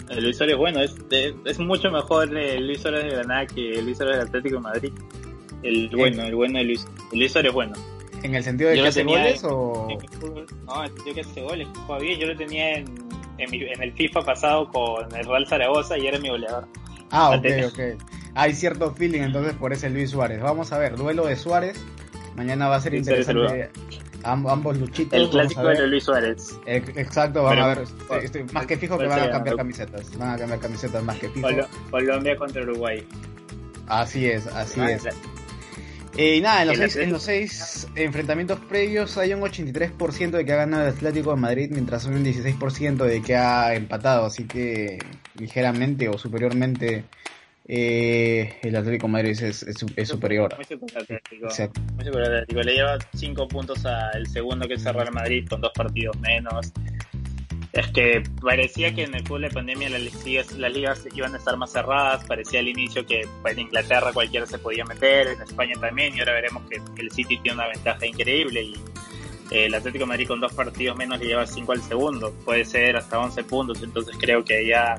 El Luis Suárez bueno, es, es mucho mejor el Luis Suárez de Granada que el Luis Suárez del Atlético de Madrid. El bueno, el bueno de Luis, el Luis Suárez bueno. ¿En el sentido de que hace goles o...? no, en el sentido que hace goles, juega bien. Yo lo tenía en, en, el FIFA pasado con el Real Zaragoza y era mi goleador. Ah, ok, ok. Hay cierto feeling entonces por ese Luis Suárez. Vamos a ver, duelo de Suárez. Mañana va a ser interesante ambos luchitos. El clásico de Luis Suárez. Exacto, vamos a ver. Estoy, más que fijo que van a cambiar camisetas. Van a cambiar camisetas más que fijo. Colombia contra Uruguay. Así es, así es. Y nada, en los, seis, en los seis enfrentamientos previos hay un 83% de que ha ganado el Atlético de Madrid, mientras un 16% de que ha empatado, así que ligeramente o superiormente eh, el Atlético de Madrid es, es, superior. Muy superior Atlético. Muy superior Atlético. Le lleva 5 puntos al segundo que es el Real Madrid con dos partidos menos. Es que parecía que en el fútbol de pandemia las ligas, las ligas iban a estar más cerradas, parecía al inicio que en Inglaterra cualquiera se podía meter, en España también, y ahora veremos que el City tiene una ventaja increíble y eh, el Atlético Madrid con dos partidos menos le lleva 5 al segundo, puede ser hasta 11 puntos, entonces creo que ya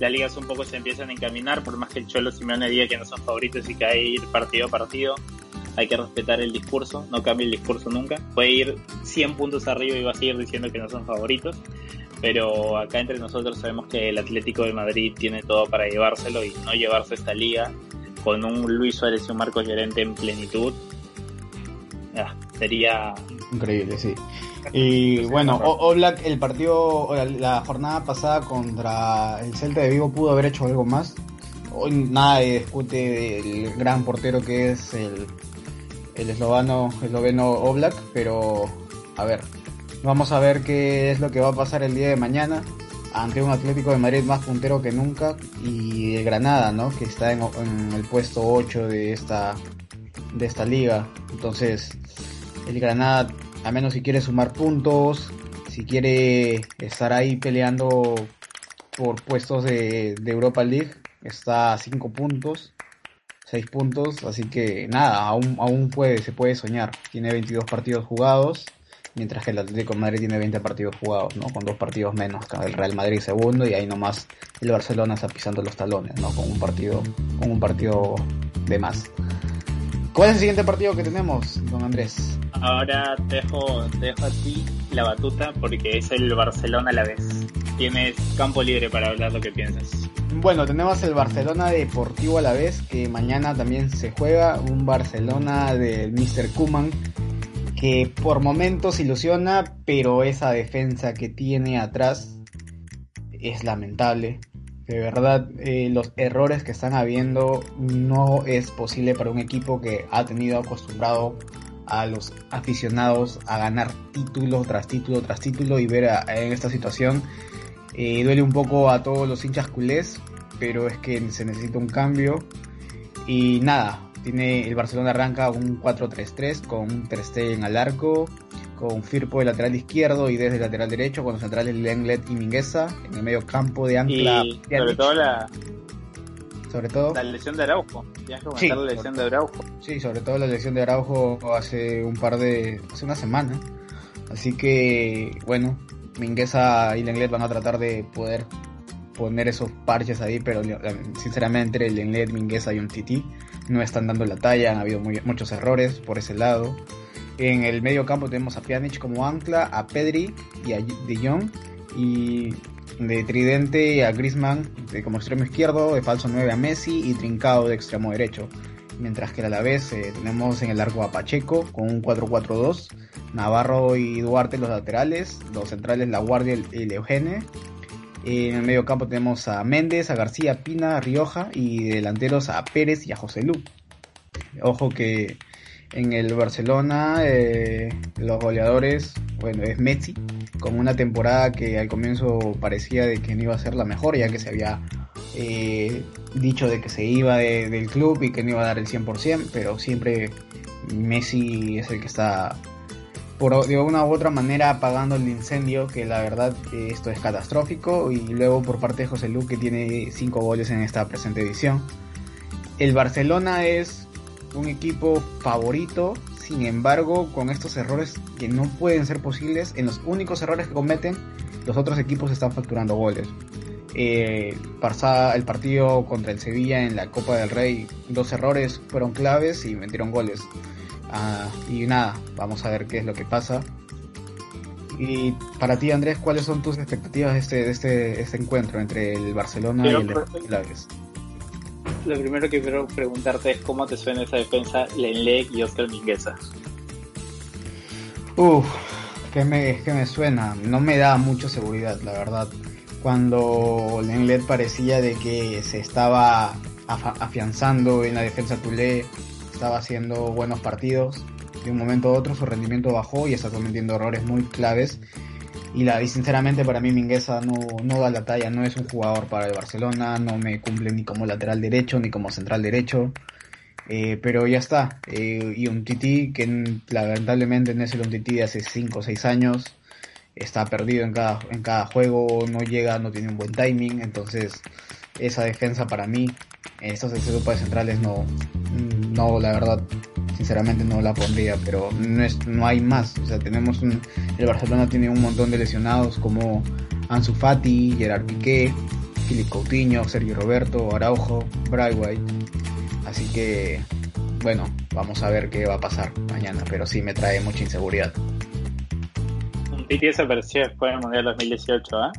las ligas un poco se empiezan a encaminar, por más que el Cholo Simeone diga que no son favoritos y que hay ir partido a partido, hay que respetar el discurso, no cambie el discurso nunca. Puede ir 100 puntos arriba y va a seguir diciendo que no son favoritos, pero acá entre nosotros sabemos que el Atlético de Madrid tiene todo para llevárselo y no llevarse esta liga con un Luis Suárez y un Marcos Llorente en plenitud. Ah, sería increíble, sí. Y bueno, Oblak, el partido, la jornada pasada contra el Celta de Vigo pudo haber hecho algo más. Hoy nada de discute del gran portero que es el, el eslovano, esloveno Oblak, pero a ver, vamos a ver qué es lo que va a pasar el día de mañana ante un Atlético de Madrid más puntero que nunca y el Granada, ¿no? Que está en, el puesto 8 de esta de esta liga. Entonces, el Granada a menos si quiere sumar puntos, si quiere estar ahí peleando por puestos de, Europa League, está a 5 puntos, 6 puntos, así que nada, aún, aún puede, se puede soñar. Tiene 22 partidos jugados, mientras que el Atlético Madrid tiene 20 partidos jugados, ¿no? Con dos partidos menos el Real Madrid segundo y ahí nomás el Barcelona está pisando los talones, ¿no? Con un partido, con un partido de más. ¿Cuál es el siguiente partido que tenemos, don Andrés? Ahora te dejo, dejo a ti la batuta porque es el Barcelona a la vez. Tienes campo libre para hablar lo que piensas. Bueno, tenemos el Barcelona Deportivo a la vez, que mañana también se juega. Un Barcelona del Mr. Kuman, que por momentos ilusiona, pero esa defensa que tiene atrás es lamentable. De verdad, eh, los errores que están habiendo no es posible para un equipo que ha tenido acostumbrado a los aficionados a ganar título tras título tras título y ver en esta situación. Eh, duele un poco a todos los hinchas culés, pero es que se necesita un cambio. Y nada, tiene el Barcelona arranca un 4-3-3 con un Ter Stegen al arco, con Firpo de lateral izquierdo y desde el lateral derecho con los centrales Lenglet y Mingueza en el medio campo de Ancla. Y sobre todo la sobre todo. La lesión de Araujo. sí, la lesión de Araujo. Sí, sobre todo la lesión de Araujo hace un par de. hace una semana. Así que, bueno, Mingueza y Lenglet van a tratar de poder poner esos parches ahí, pero sinceramente el Lenglet, Mingueza y un Titi no están dando la talla, han habido muchos errores por ese lado. En el medio campo tenemos a Pjanic como ancla, a Pedri y a De Jong. Y de tridente a Griezmann de como extremo izquierdo, de falso 9 a Messi y Trincado de extremo derecho. Mientras que a la vez eh, tenemos en el arco a Pacheco con un 4-4-2, Navarro y Duarte los laterales, los centrales La Guardia y el En el medio campo tenemos a Méndez, a García, Pina, Rioja y delanteros a Pérez y a José Lu. Ojo que en el Barcelona eh, los goleadores, bueno, es Messi, con una temporada que al comienzo parecía de que no iba a ser la mejor, ya que se había eh, dicho de que se iba del club y que no iba a dar el 100%, pero siempre Messi es el que está por de una u otra manera apagando el incendio, que la verdad eh, esto es catastrófico, y luego por parte de José Lu que tiene 5 goles en esta presente edición. El Barcelona es un equipo favorito, sin embargo, con estos errores que no pueden ser posibles, en los únicos errores que cometen, los otros equipos están facturando goles. Eh, el partido contra el Sevilla en la Copa del Rey, dos errores fueron claves y metieron goles. Ah, y nada, vamos a ver qué es lo que pasa. Y para ti, Andrés, ¿cuáles son tus expectativas de este, de este, este encuentro entre el Barcelona y el Aves? Lo primero que quiero preguntarte es cómo te suena esa defensa Lenlec y Oscar Mingueza. Uf, que me, que me suena, no me da mucha seguridad, la verdad. Cuando Lenlec parecía de que se estaba afianzando en la defensa culé, estaba haciendo buenos partidos. De un momento a otro su rendimiento bajó y está cometiendo errores muy claves. Y, la, sinceramente para mí Mingueza no, no da la talla, no es un jugador para el Barcelona, no me cumple ni como lateral derecho ni como central derecho. Eh, pero ya está. Eh, y un Titi que lamentablemente no es el un Titi de hace 5 o 6 años. Está perdido en cada, en cada juego, no llega, no tiene un buen timing. Entonces esa defensa para mí, estos grupos de centrales no, no, la verdad, sinceramente no la pondría, pero no, es, no hay más. O sea, tenemos un, el Barcelona tiene un montón de lesionados como Ansu Fati, Gerard Piqué, Philip Coutinho, Sergio Roberto, Araujo, White Así que, bueno, vamos a ver qué va a pasar mañana, pero sí me trae mucha inseguridad. Desapareció después del Mundial 2018, ¿ah?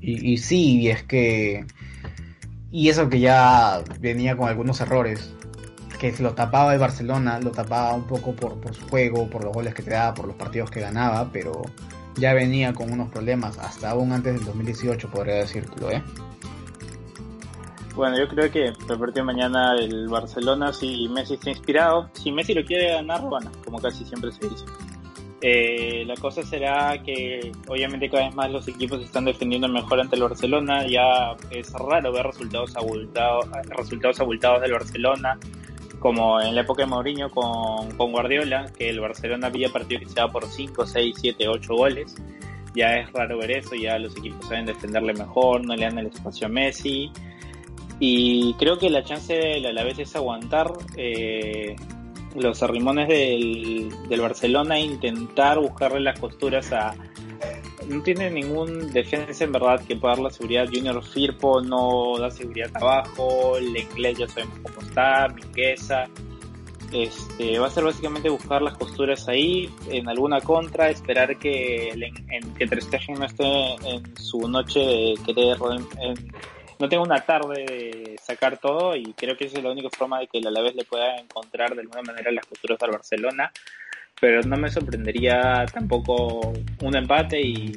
Y, y sí, y es que y eso que ya venía con algunos errores, que lo tapaba el Barcelona, lo tapaba un poco por, su juego, por los goles que te daba, por los partidos que ganaba, pero ya venía con unos problemas, hasta aún antes del 2018 podría decirlo, ¿eh? Bueno, yo creo que el partido de mañana el Barcelona, si Messi está inspirado, si Messi lo quiere ganar, bueno, como casi siempre se dice. Eh, la cosa será que obviamente cada vez más los equipos están defendiendo mejor ante el Barcelona. Ya es raro ver resultados abultados, resultados abultados del Barcelona, como en la época de Mourinho con, con Guardiola, que el Barcelona había partido que por 5, 6, 7, 8 goles. Ya es raro ver eso, ya los equipos saben defenderle mejor, no le dan el espacio a Messi. Y creo que la chance de la vez es aguantar. Eh, los arrimones del, del Barcelona intentar buscarle las costuras a no tiene ningún defensa en verdad que pueda dar la seguridad. Junior Firpo no da seguridad abajo, el inglés ya sabemos cómo está, Mingueza. Este, va a ser básicamente buscar las costuras ahí, en alguna contra, esperar que, en, que Ter no esté en su noche de querer en, no tengo una tarde de sacar todo y creo que esa es la única forma de que el Alavés le pueda encontrar de alguna manera las costuras al Barcelona pero no me sorprendería tampoco un empate y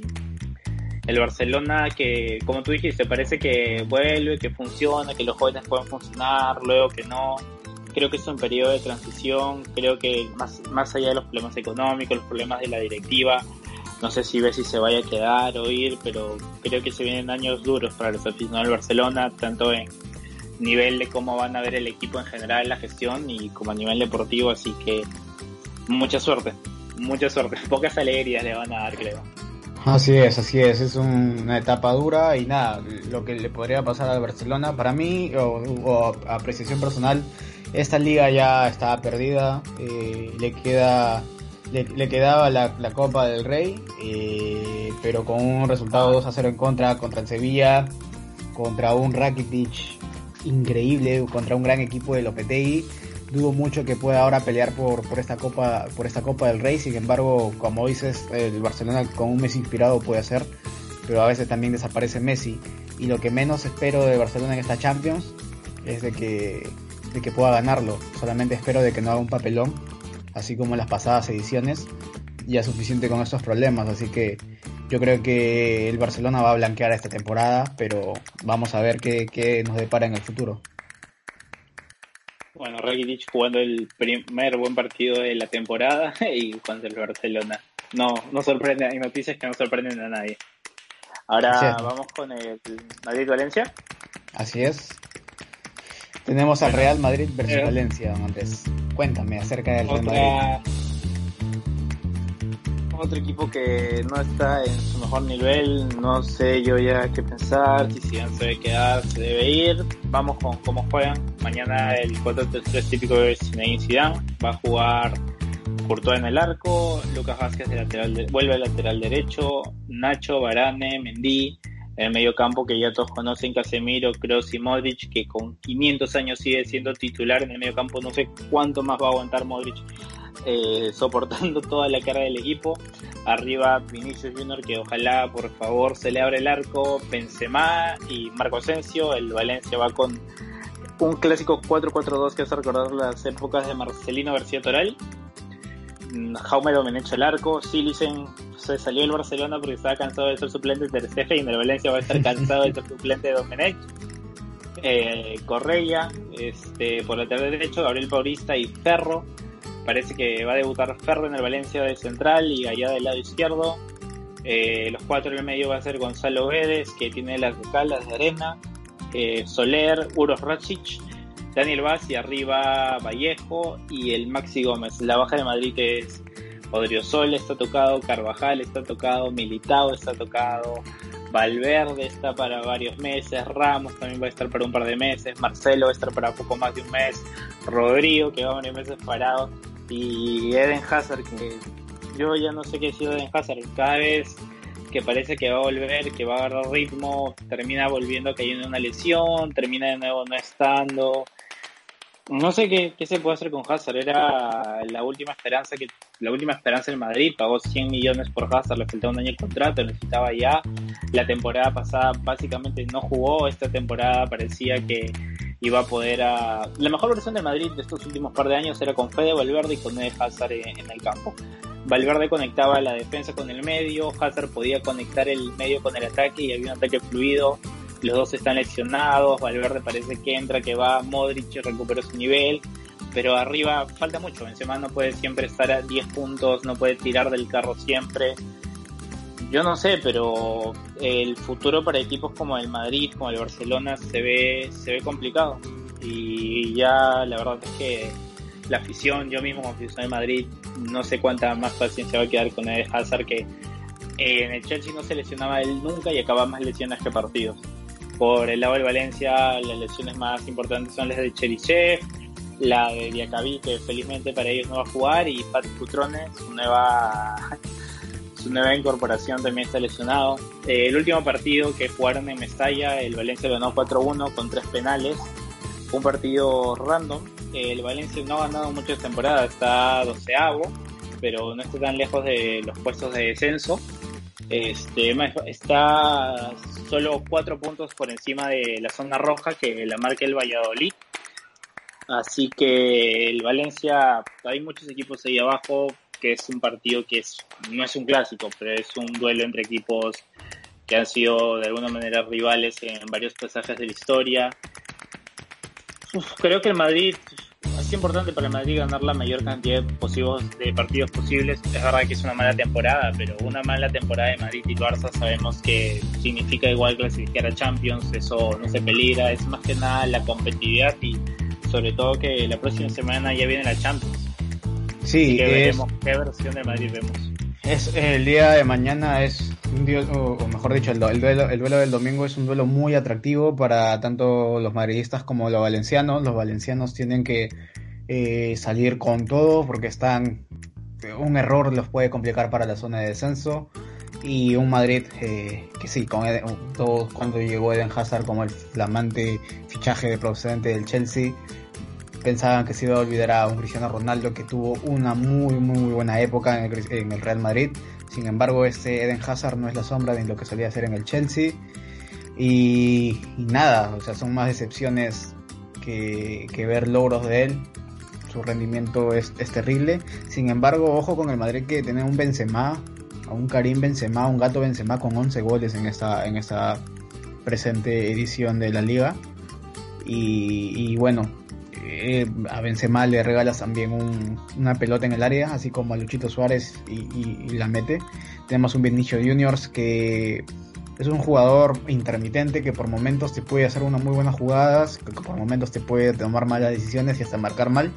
el Barcelona que como tú dijiste parece que vuelve que funciona que los jóvenes pueden funcionar luego que no. Creo que es un periodo de transición creo que más, más allá de los problemas económicos los problemas de la directiva no sé si si se vaya a quedar o ir, pero creo que se vienen años duros para los aficionados del Barcelona, tanto en nivel de cómo van a ver el equipo en general, en la gestión y como a nivel deportivo, así que mucha suerte, mucha suerte, pocas alegrías le van a dar, creo. Así es, así es, es una etapa dura y nada, lo que le podría pasar al Barcelona, para mí, o, apreciación personal, esta liga ya está perdida, eh, le queda le, quedaba la, Copa del Rey, eh, pero con un resultado 2 a 0 en contra contra el Sevilla, contra un Rakitic increíble, contra un gran equipo de Lopetegui. Dudo mucho que pueda ahora pelear por, por, esta Copa, por esta Copa del Rey, sin embargo, como dices, el Barcelona con un Messi inspirado puede hacer, pero a veces también desaparece Messi. Y lo que menos espero de Barcelona en esta Champions es de que, de que pueda ganarlo. Solamente espero de que no haga un papelón así como en las pasadas ediciones, ya suficiente con estos problemas, así que Yo creo que el Barcelona va a blanquear esta temporada, pero vamos a ver qué, qué nos depara en el futuro. Bueno, Rakitic jugando el primer buen partido de la temporada y contra el Barcelona. No, no sorprende, hay noticias que no sorprenden a nadie. Ahora vamos con el Madrid-Valencia. Así es. Tenemos al Real Madrid versus Valencia, Andrés. Cuéntame acerca del Real Madrid. Otro equipo que no está en su mejor nivel, no sé yo ya qué pensar, si Zidane se debe quedar, se debe ir. Vamos con cómo juegan. Mañana el 4-3-3 típico de Zinedine Zidane. Va a jugar Courtois en el arco, Lucas Vázquez de lateral vuelve al lateral derecho, Nacho, Varane, Mendy, en el medio campo que ya todos conocen, Casemiro, Kroos y Modric, que con 500 años sigue siendo titular en el medio campo, no sé cuánto más va a aguantar Modric eh, soportando toda la cara del equipo. Arriba Vinicius Junior, que ojalá por favor se le abra el arco, Benzema y Marco Asensio, el Valencia va con un clásico 4-4-2 que hace recordar las épocas de Marcelino García Toral Jaume Domenech el arco, Silicen se salió del Barcelona porque estaba cansado de ser suplente de Ter y en el Valencia va a estar cansado de ser suplente de Domenech. Eh, Correia, este, por el lateral derecho, Gabriel Paulista y Ferro. Parece que va a debutar Ferro en el Valencia de central y allá del lado izquierdo. Eh, los cuatro en el medio va a ser Gonzalo Guedes, que tiene las calas de arena. Eh, Soler, Uros Racic Daniel Vaz y arriba Vallejo y el Maxi Gómez. La baja de Madrid es Odriosol está tocado, Carvajal está tocado, Militao está tocado, Valverde está para varios meses, Ramos también va a estar para un par de meses, Marcelo va a estar para poco más de un mes, Rodrigo que va varios meses parado y Eden Hazard que yo ya no sé qué decir de Eden Hazard, cada vez que parece que va a volver, que va a agarrar ritmo, termina volviendo cayendo una lesión, termina de nuevo no estando, no sé qué, se puede hacer con Hazard. Era la última esperanza que la última esperanza en Madrid. Pagó 100 millones por Hazard, le faltaba un año el contrato, necesitaba ya. La temporada pasada básicamente no jugó. Esta temporada parecía que iba a poder a... La mejor versión de Madrid de estos últimos par de años era con Fede Valverde y con Ed Hazard en, en el campo. Valverde conectaba la defensa con el medio, Hazard podía conectar el medio con el ataque y había un ataque fluido los dos están lesionados, Valverde parece que entra, que va, Modric recuperó su nivel, pero arriba falta mucho, Benzema no puede siempre estar a 10 puntos, no puede tirar del carro siempre. Yo no sé, pero el futuro para equipos como el Madrid, como el Barcelona se ve se ve complicado y ya la verdad es que la afición, yo mismo como afición de Madrid, no sé cuánta más paciencia va a quedar con el Hazard que en el Chelsea no se lesionaba él nunca y acaba más lesiones que partidos. Por el lado del Valencia, las lesiones más importantes son las de Cherichev, la de Diacabí, que felizmente para ellos no va a jugar, y Pat Cutrone, su nueva, su nueva incorporación también está lesionado. Eh, el último partido que jugaron en Mestalla, el Valencia ganó 4-1 con tres penales. un partido random. El Valencia no ha ganado muchas temporadas, está doceavo, pero no está tan lejos de los puestos de descenso. Este, está solo cuatro puntos por encima de la zona roja que la marca el Valladolid. Así que el Valencia, hay muchos equipos ahí abajo, que es un partido que es, no es un clásico, pero es un duelo entre equipos que han sido de alguna manera rivales en varios pasajes de la historia. creo que el Madrid es importante para el Madrid ganar la mayor cantidad de partidos posibles. Es verdad que es una mala temporada, pero una mala temporada de Madrid y Barça sabemos que significa igual clasificar a Champions, eso no se peligra, es más que nada la competitividad y sobre todo que la próxima semana ya viene la Champions. Sí, veremos qué versión de Madrid vemos. Es, el día de mañana es un día, o, mejor dicho, el, duelo, el duelo del domingo es un duelo muy atractivo para tanto los madridistas como los valencianos. Los valencianos tienen que eh, salir con todo porque están un error los puede complicar para la zona de descenso y un Madrid eh, que sí, con todos cuando llegó Eden Hazard como el flamante fichaje de procedente del Chelsea, pensaban que se iba a olvidar a un Cristiano Ronaldo que tuvo una muy muy buena época en el, Real Madrid. Sin embargo, este Eden Hazard no es la sombra de lo que solía hacer en el Chelsea. Y, nada, o sea, son más decepciones que, ver logros de él su rendimiento es, terrible. Sin embargo, ojo con el Madrid que tiene un Benzema a un Karim Benzema, un gato Benzema con 11 goles en esta, en esta presente edición de la liga. Y, bueno, eh, a Benzema le regalas también una pelota en el área, así como a Luchito Suárez y, la mete. Tenemos un Benicio Juniors que es un jugador intermitente que por momentos te puede hacer unas muy buenas jugadas, que por momentos te puede tomar malas decisiones y hasta marcar mal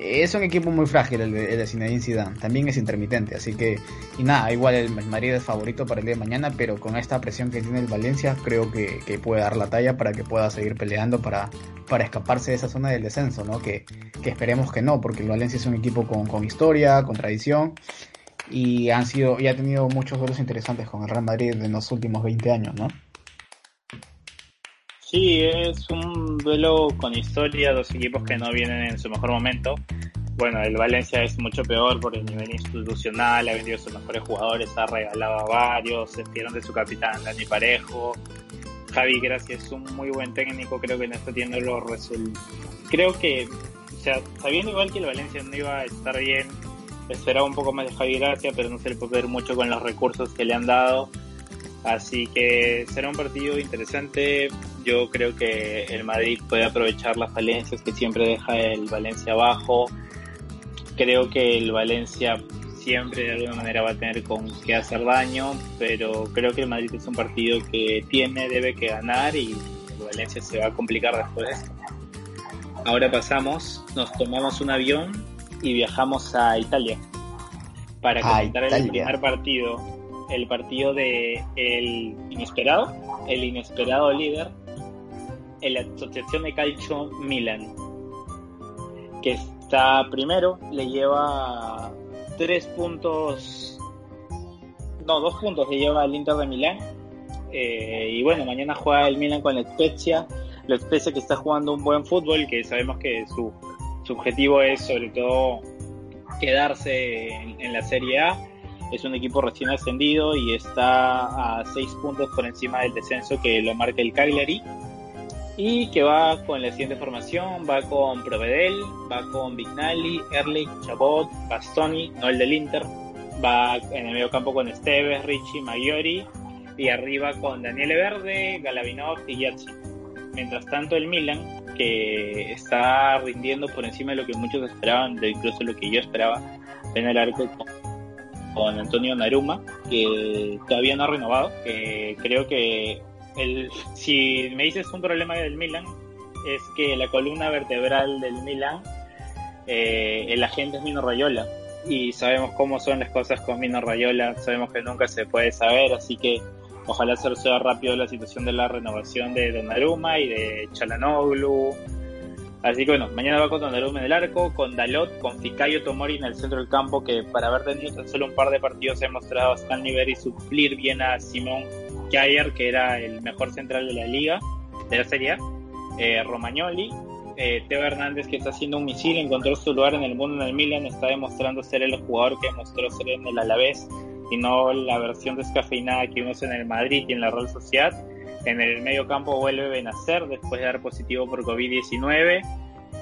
es un equipo muy frágil el de, de Zinedine Zidane, también es intermitente, así que, y nada, igual el Madrid es favorito para el día de mañana, pero con esta presión que tiene el Valencia, creo que, puede dar la talla para que pueda seguir peleando para, para escaparse de esa zona del descenso, ¿no? Que, esperemos que no, porque el Valencia es un equipo con, con historia, con tradición, y han sido, y ha tenido muchos duelos interesantes con el Real Madrid en los últimos 20 años, ¿no? Sí, es un duelo con historia, dos equipos que no vienen en su mejor momento. Bueno, el Valencia es mucho peor por el nivel institucional, ha vendido sus mejores jugadores, ha regalado a varios, se de su capitán Dani Parejo. Javi Gracia es un muy buen técnico, creo que no está teniendo los resultados. Creo que, o sea, sabiendo igual que el Valencia no iba a estar bien, esperaba un poco más de Javi Gracia, pero no se le puede ver mucho con los recursos que le han dado Así que será un partido interesante. Yo creo que el Madrid puede aprovechar las falencias que siempre deja el Valencia abajo. Creo que el Valencia siempre de alguna manera va a tener con qué hacer daño, pero creo que el Madrid es un partido que tiene, debe que ganar y Valencia se va a complicar después. Ahora pasamos, nos tomamos un avión y viajamos a Italia para comentar el primer partido el partido de el inesperado, el inesperado líder, en la Asociación de Calcio Milan, que está primero, le lleva tres puntos, no, dos puntos le lleva al Inter de Milán. Eh, y bueno, mañana juega el Milan con la Spezia, la Spezia que está jugando un buen fútbol, que sabemos que su, su objetivo es sobre todo quedarse en la Serie A. Es un equipo recién ascendido y está a seis puntos por encima del descenso que lo marca el Cagliari y que va con la siguiente formación, va con Provedel, va con Vignali, Erlich, Chabot, Bastoni, no el del Inter, va en el medio campo con Esteves, Ricci, Maggiori y arriba con Daniele Verde, Galavinov y Yatsi. Mientras tanto el Milan, que está rindiendo por encima de lo que muchos esperaban, de incluso lo que yo esperaba, en el arco con Antonio Naruma, que todavía no ha renovado, que creo que el, si me dices un problema del Milan, es que la columna vertebral del Milan, eh, el agente es Mino Rayola, y sabemos cómo son las cosas con Mino Rayola, sabemos que nunca se puede saber, así que ojalá se resuelva rápido la situación de la renovación de Donnarumma y de Chalanoglu, Así que bueno, mañana va con Donnarumma en el arco, con Dalot, con Ficayo Tomori en el centro del campo, que para haber tenido tan solo un par de partidos ha mostrado hasta el nivel y suplir bien a Simón Kjaer, que era el mejor central de la liga, de la Serie eh, Romagnoli, eh, Teo Hernández, que está haciendo un misil, encontró su lugar en el mundo en el Milan, está demostrando ser el jugador que mostró ser en el Alavés y no la versión descafeinada que vimos en el Madrid y en la Real Sociedad en el medio campo vuelve Benacer después de dar positivo por COVID-19.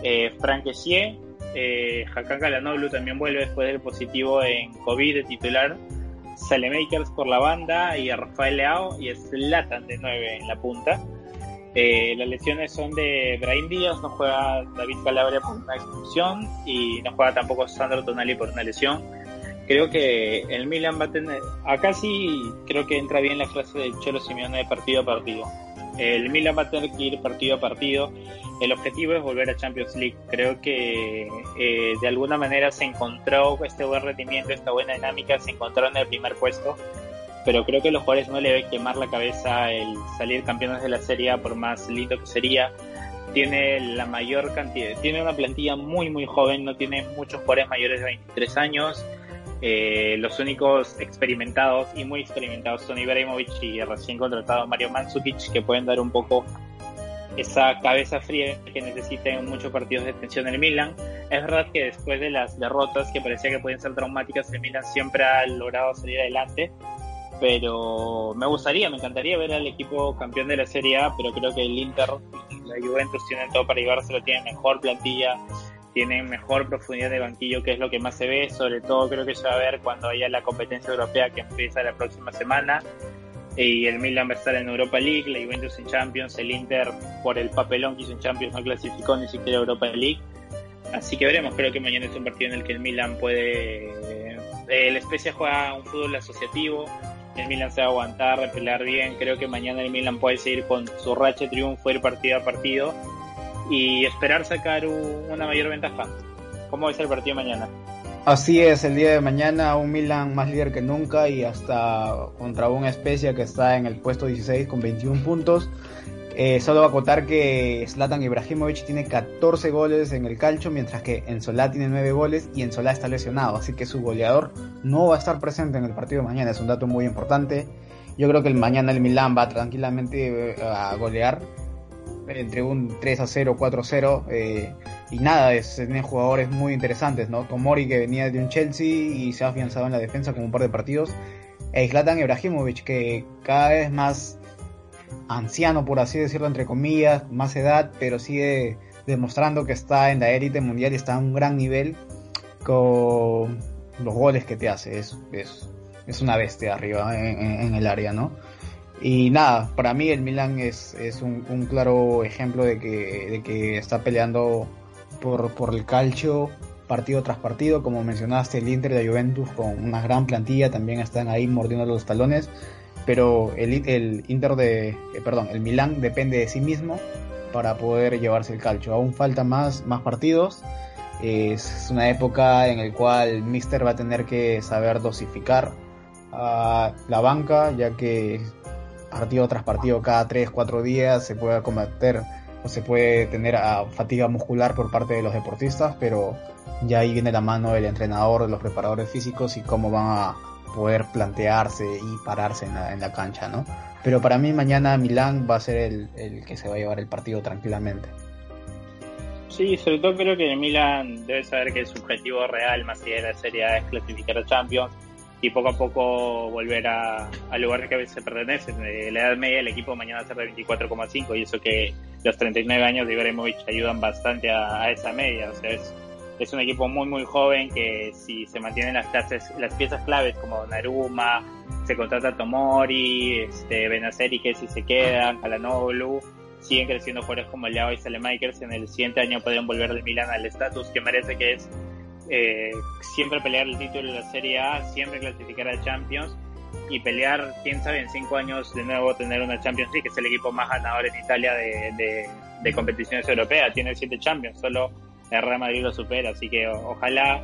Eh, Frank Essier, eh, Hakan Kalanoglu también vuelve después del positivo en COVID de titular. Salemakers por la banda y a Rafael Leao y Slatan de 9 en la punta. Eh, las lesiones son de Brahim Díaz, no juega David Calabria por una expulsión y no juega tampoco Sandro Tonali por una lesión creo que el Milan va a tener, acá sí creo que entra bien la frase del Cholo Simeone de partido a partido. El Milan va a tener que ir partido a partido. El objetivo es volver a Champions League. Creo que eh, de alguna manera se encontró este buen rendimiento, esta buena dinámica, se encontró en el primer puesto. Pero creo que los jugadores no le deben quemar la cabeza el salir campeones de la Serie A, por más lindo que sería. Tiene la mayor cantidad, tiene una plantilla muy, muy joven, no tiene muchos jugadores mayores de 23 años eh, los únicos experimentados y muy experimentados son Ibrahimovic y el recién contratado Mario Mandzukic, que pueden dar un poco esa cabeza fría que necesita en muchos partidos de tensión el Milan. Es verdad que después de las derrotas que parecía que podían ser traumáticas, el Milan siempre ha logrado salir adelante. Pero me gustaría, me encantaría ver al equipo campeón de la Serie A, pero creo que el Inter y la Juventus tienen todo para llevárselo, tienen mejor plantilla, tienen mejor profundidad de banquillo, que es lo que más se ve, sobre todo creo que se va a ver cuando haya la competencia europea que empieza la próxima semana. Y el Milan va a estar en Europa League, la Juventus en Champions, el Inter por el papelón que hizo en Champions no clasificó ni siquiera Europa League. Así que veremos, creo que mañana es un partido en el que el Milan puede... Eh, el Spezia juega un fútbol asociativo, el Milan se va a aguantar, repelar bien, creo que mañana el Milan puede seguir con su racha de triunfo, ir partido a partido y esperar sacar una mayor ventaja. ¿Cómo ser el partido mañana? Así es, el día de mañana un Milan más líder que nunca y hasta contra una especie que está en el puesto 16 con 21 puntos. Eh, solo va a acotar que Zlatan Ibrahimovic tiene 14 goles en el calcho, mientras que Enzola tiene 9 goles y Enzola está lesionado, así que su goleador no va a estar presente en el partido de mañana, es un dato muy importante. Yo creo que el mañana el Milan va tranquilamente eh, a golear entre un 3 a 0, 4 a 0. Eh, y nada, es, tienen jugadores muy interesantes, ¿no? Tomori que venía de un Chelsea y se ha afianzado en la defensa con un par de partidos. E Zlatan Ibrahimovic que cada vez más anciano, por así decirlo, entre comillas, más edad, pero sigue demostrando que está en la élite mundial y está a un gran nivel con los goles que te hace. Es, es, es una bestia arriba en el área, ¿no? Y nada, para mí el Milan es, es un, claro ejemplo de que, de que está peleando por, por el calcio partido tras partido. Como mencionaste, el Inter de Juventus con una gran plantilla también están ahí mordiendo los talones. Pero el, el Inter de, eh, perdón, el Milan depende de sí mismo para poder llevarse el calcio. Aún faltan más, más partidos. Es una época en la cual Mister va a tener que saber dosificar a la banca, ya que partido tras partido, cada 3, 4 días, se puede cometer o se puede tener a fatiga muscular por parte de los deportistas, pero ya ahí viene la mano del entrenador, de los preparadores físicos y cómo van a poder plantearse y pararse en la, en la cancha, ¿no? Pero para mí mañana Milán va a ser el, el, que se va a llevar el partido tranquilamente. Sí, sobre todo creo que Milan debe saber que su objetivo real, más allá de la Serie es clasificar a Champions y poco a poco volver a, al lugar que a veces pertenece. De la edad media el equipo mañana va a ser de 24,5 y eso que los 39 años de Ibrahimovic ayudan bastante a, esa media. O sea, es, es, un equipo muy muy joven que si se mantienen las clases, las piezas claves como Naruma, se contrata Tomori, este, Benaceri que si se quedan, Kalanoglu, siguen creciendo jugadores como Leao y Salemakers, en el siguiente año pueden volver del Milan al estatus que merece que es eh, siempre pelear el título de la Serie A, siempre clasificar a Champions y pelear, quién sabe, en cinco años de nuevo tener una Champions League, que es el equipo más ganador en Italia de, de, competiciones europeas. Tiene siete Champions, solo el Real Madrid lo supera, así que ojalá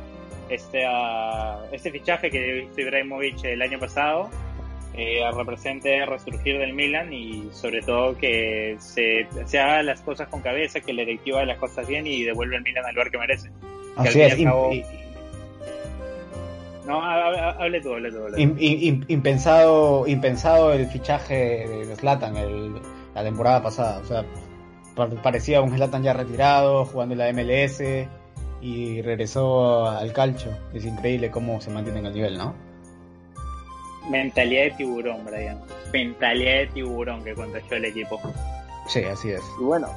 este, uh, este fichaje que hizo Ibrahimovic el año pasado eh, represente resurgir del Milan y sobre todo que se, se haga las cosas con cabeza, que la directiva las cosas bien y devuelva el Milan al lugar que merece. Así es. No, hable tú, hable tú. impensado, impensado el fichaje de Zlatan la temporada pasada. O sea, parecía un Zlatan ya retirado, jugando en la MLS y regresó al calcho. Es increíble cómo se mantiene en el nivel, ¿no? Mentalidad de tiburón, Brian. Mentalidad de tiburón que contagió el equipo. Sí, así es. Y bueno,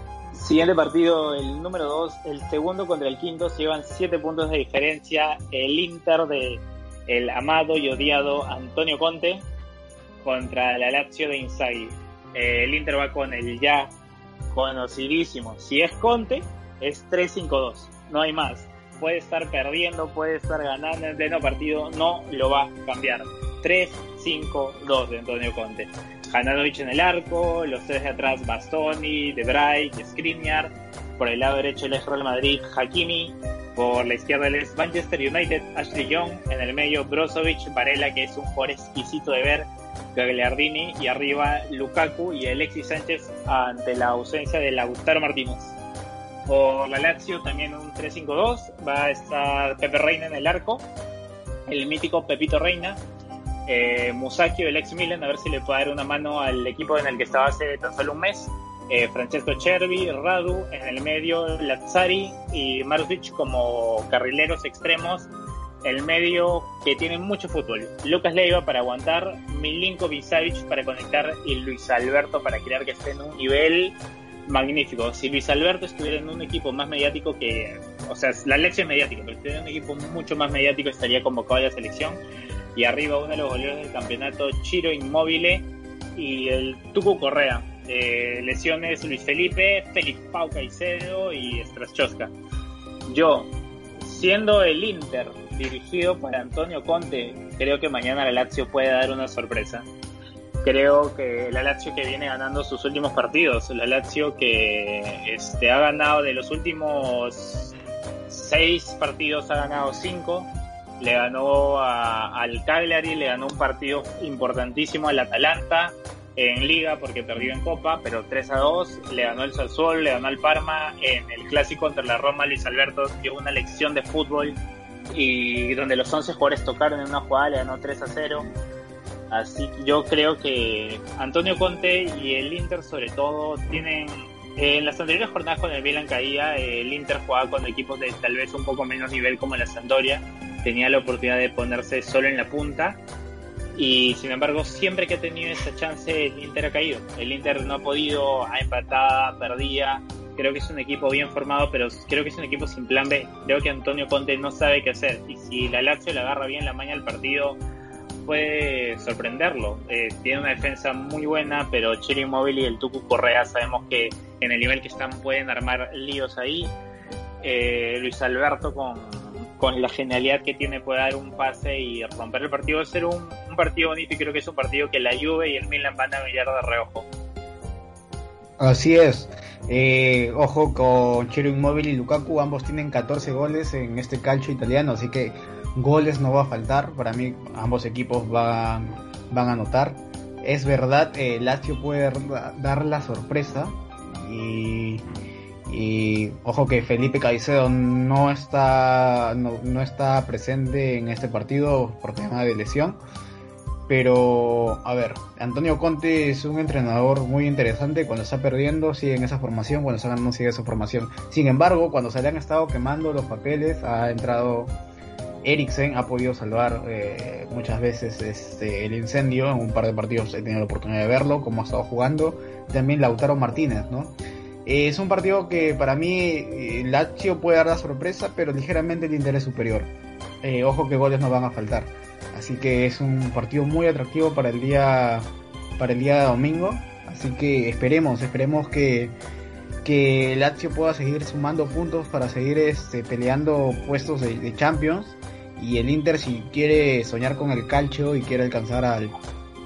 Siguiente partido, el número 2, el segundo contra el quinto, se llevan 7 puntos de diferencia. El Inter de el amado y odiado Antonio Conte contra la Lazio de Inzaghi. el Inter va con el ya conocidísimo. Si es Conte, es 3-5-2. No hay más. Puede estar perdiendo, puede estar ganando en pleno partido, no lo va a cambiar. 3-5-2 de Antonio Conte. Hananovic en el arco, los tres de atrás Bastoni, De Vrij, Skriniar, por el lado derecho el Real Madrid, Hakimi, por la izquierda el Manchester United, Ashley Young, en el medio Brozovic, Varela, que es un jugador exquisito de ver, Gagliardini, y arriba Lukaku y Alexis Sánchez ante la ausencia de Lautaro Martínez. Por la Lazio también un 3-5-2, va a estar Pepe Reina en el arco, el mítico Pepito Reina, eh, Musacchio, el ex Milan, a ver si le puede dar una mano al equipo en el que estaba hace tan solo un mes. Eh, Francesco Cervi, Radu, en el medio Lazzari y Marusic como carrileros extremos. El medio que tiene mucho fútbol. Lucas Leiva para aguantar, Milinko Savic para conectar y Luis Alberto para crear que esté en un nivel magnífico. Si Luis Alberto estuviera en un equipo más mediático que, o sea, la leche es mediática, pero estuviera en un equipo mucho más mediático estaría convocado a la selección. Y arriba uno de los goleadores del campeonato, Chiro Inmóvil y el Tucu Correa. Eh, lesiones Luis Felipe, Félix Pau Caicedo y Straschoska. Yo, siendo el Inter dirigido por Antonio Conte, creo que mañana la Lazio puede dar una sorpresa creo que la Lazio que viene ganando sus últimos partidos, la Lazio que este, ha ganado de los últimos seis partidos, ha ganado cinco, le ganó al Cagliari, le ganó un partido importantísimo al Atalanta en Liga porque perdió en Copa, pero 3 a 2, le ganó el Sassuolo, le ganó al Parma, en el clásico contra la Roma, Luis Alberto dio una lección de fútbol y donde los 11 jugadores tocaron en una jugada, le ganó 3 a 0 Así que yo creo que Antonio Conte y el Inter sobre todo tienen... en las anteriores jornadas con el Milan caía, el Inter jugaba con equipos de tal vez un poco menos nivel como la Sampdoria, tenía la oportunidad de ponerse solo en la punta y sin embargo siempre que ha tenido esa chance el Inter ha caído. El Inter no ha podido, ha empatado, perdía. Creo que es un equipo bien formado, pero creo que es un equipo sin plan B. Creo que Antonio Conte no sabe qué hacer. Y si la Lazio le agarra bien la maña al partido, puede sorprenderlo. Eh, tiene una defensa muy buena, pero Chiri Móvil y el Tucu Correa sabemos que en el nivel que están pueden armar líos ahí. Eh, Luis Alberto con, la genialidad que tiene puede dar un pase y romper el partido. Va a ser un, partido bonito y creo que es un partido que la Juve y el Milan van a mirar de reojo. Así es. Eh, ojo con Chiro Inmóvil y Lukaku, ambos tienen 14 goles en este calcio italiano, así que goles no va a faltar. Para mí, ambos equipos van, van a anotar. Es verdad, eh, Lazio puede dar la sorpresa. Y, ojo que Felipe Caicedo no está, no, está presente en este partido por tema de lesión. Pero, a ver, Antonio Conte es un entrenador muy interesante. Cuando está perdiendo, sigue en esa formación. Cuando está ganando, sigue esa formación. Sin embargo, cuando se le han estado quemando los papeles, ha entrado Eriksen ha podido salvar eh, muchas veces este, el incendio, en un par de partidos he tenido la oportunidad de verlo, como ha estado jugando, también Lautaro Martínez, ¿no? Eh, es un partido que para mí eh, Lazio puede dar la sorpresa, pero ligeramente el interés superior. ojo que goles no van a faltar. Así que es un partido muy atractivo para el día para el día de domingo. Así que esperemos, esperemos que, que Lazio pueda seguir sumando puntos para seguir este, peleando puestos de Champions y el Inter si quiere soñar con el calcio y quiere alcanzar al,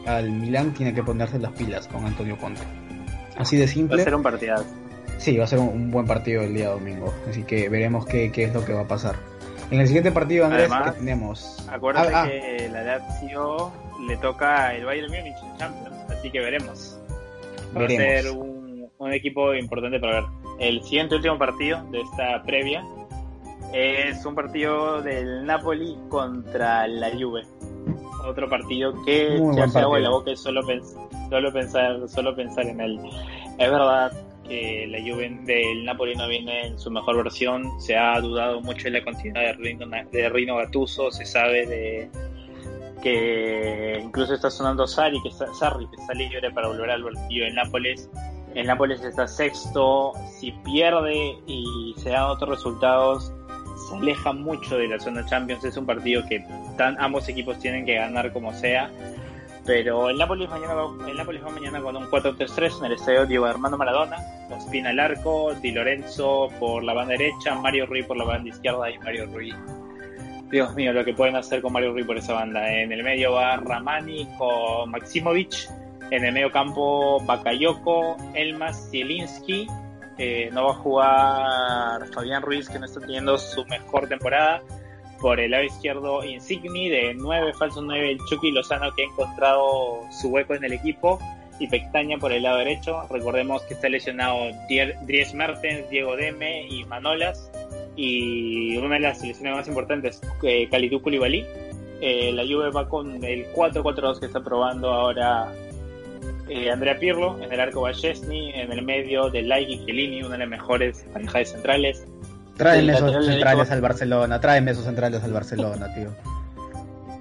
al Milán tiene que ponerse las pilas con Antonio Conte. Así de simple. Va a ser un partidazo. Sí, va a ser un, buen partido el día domingo. Así que veremos qué, qué, es lo que va a pasar. En el siguiente partido, Andrés, ¿qué tenemos? Acuérdate ah, ah. que la Lazio le toca el Bayern Múnich en Champions, así que veremos. Va a ser un, un equipo importante para ver. El siguiente último partido de esta previa es un partido del Napoli contra la Juve. Otro partido que ya se agua en la boca y solo, solo, pensar, solo pensar en él. Es verdad que la Juve del Napoli no viene en su mejor versión. Se ha dudado mucho de la continuidad de Rino, de Rino Gattuso. Se sabe de que incluso está sonando Sarri, que está, Sarri, que para volver al partido en Nápoles. El Nápoles está sexto. Si pierde y se dan otros resultados, se aleja mucho de la zona Champions. Es un partido que ambos equipos tienen que ganar como sea. Pero el Nápoles mañana va, el Nápoles va mañana con un 4-3-3 en el estadio Diego Armando Maradona. Ospina al arco, Di Lorenzo por la banda derecha, Mario Rui por la banda izquierda y Mario Rui. Dios mío, lo que pueden hacer con Mario Rui por esa banda. En el medio va Ramani con Maximovic. En el medio campo Bakayoko, Elmas, Zielinski eh, no va a jugar Fabián Ruiz, que no está teniendo su mejor temporada. Por el lado izquierdo, Insigni, de 9, falso 9, el Chucky Lozano, que ha encontrado su hueco en el equipo. Y Pectaña por el lado derecho. Recordemos que está lesionado Dries Mertens, Diego Deme y Manolas. Y una de las selecciones más importantes, eh, Kalidou. Eh, la Juve va con el 4-4-2 que está probando ahora eh, Andrea Pirlo, en el arco Chesney, en el medio de Lai y Chiellini, una de las mejores parejas centrales. Tráeme esos centrales al Barcelona, tráeme esos centrales al Barcelona, tío.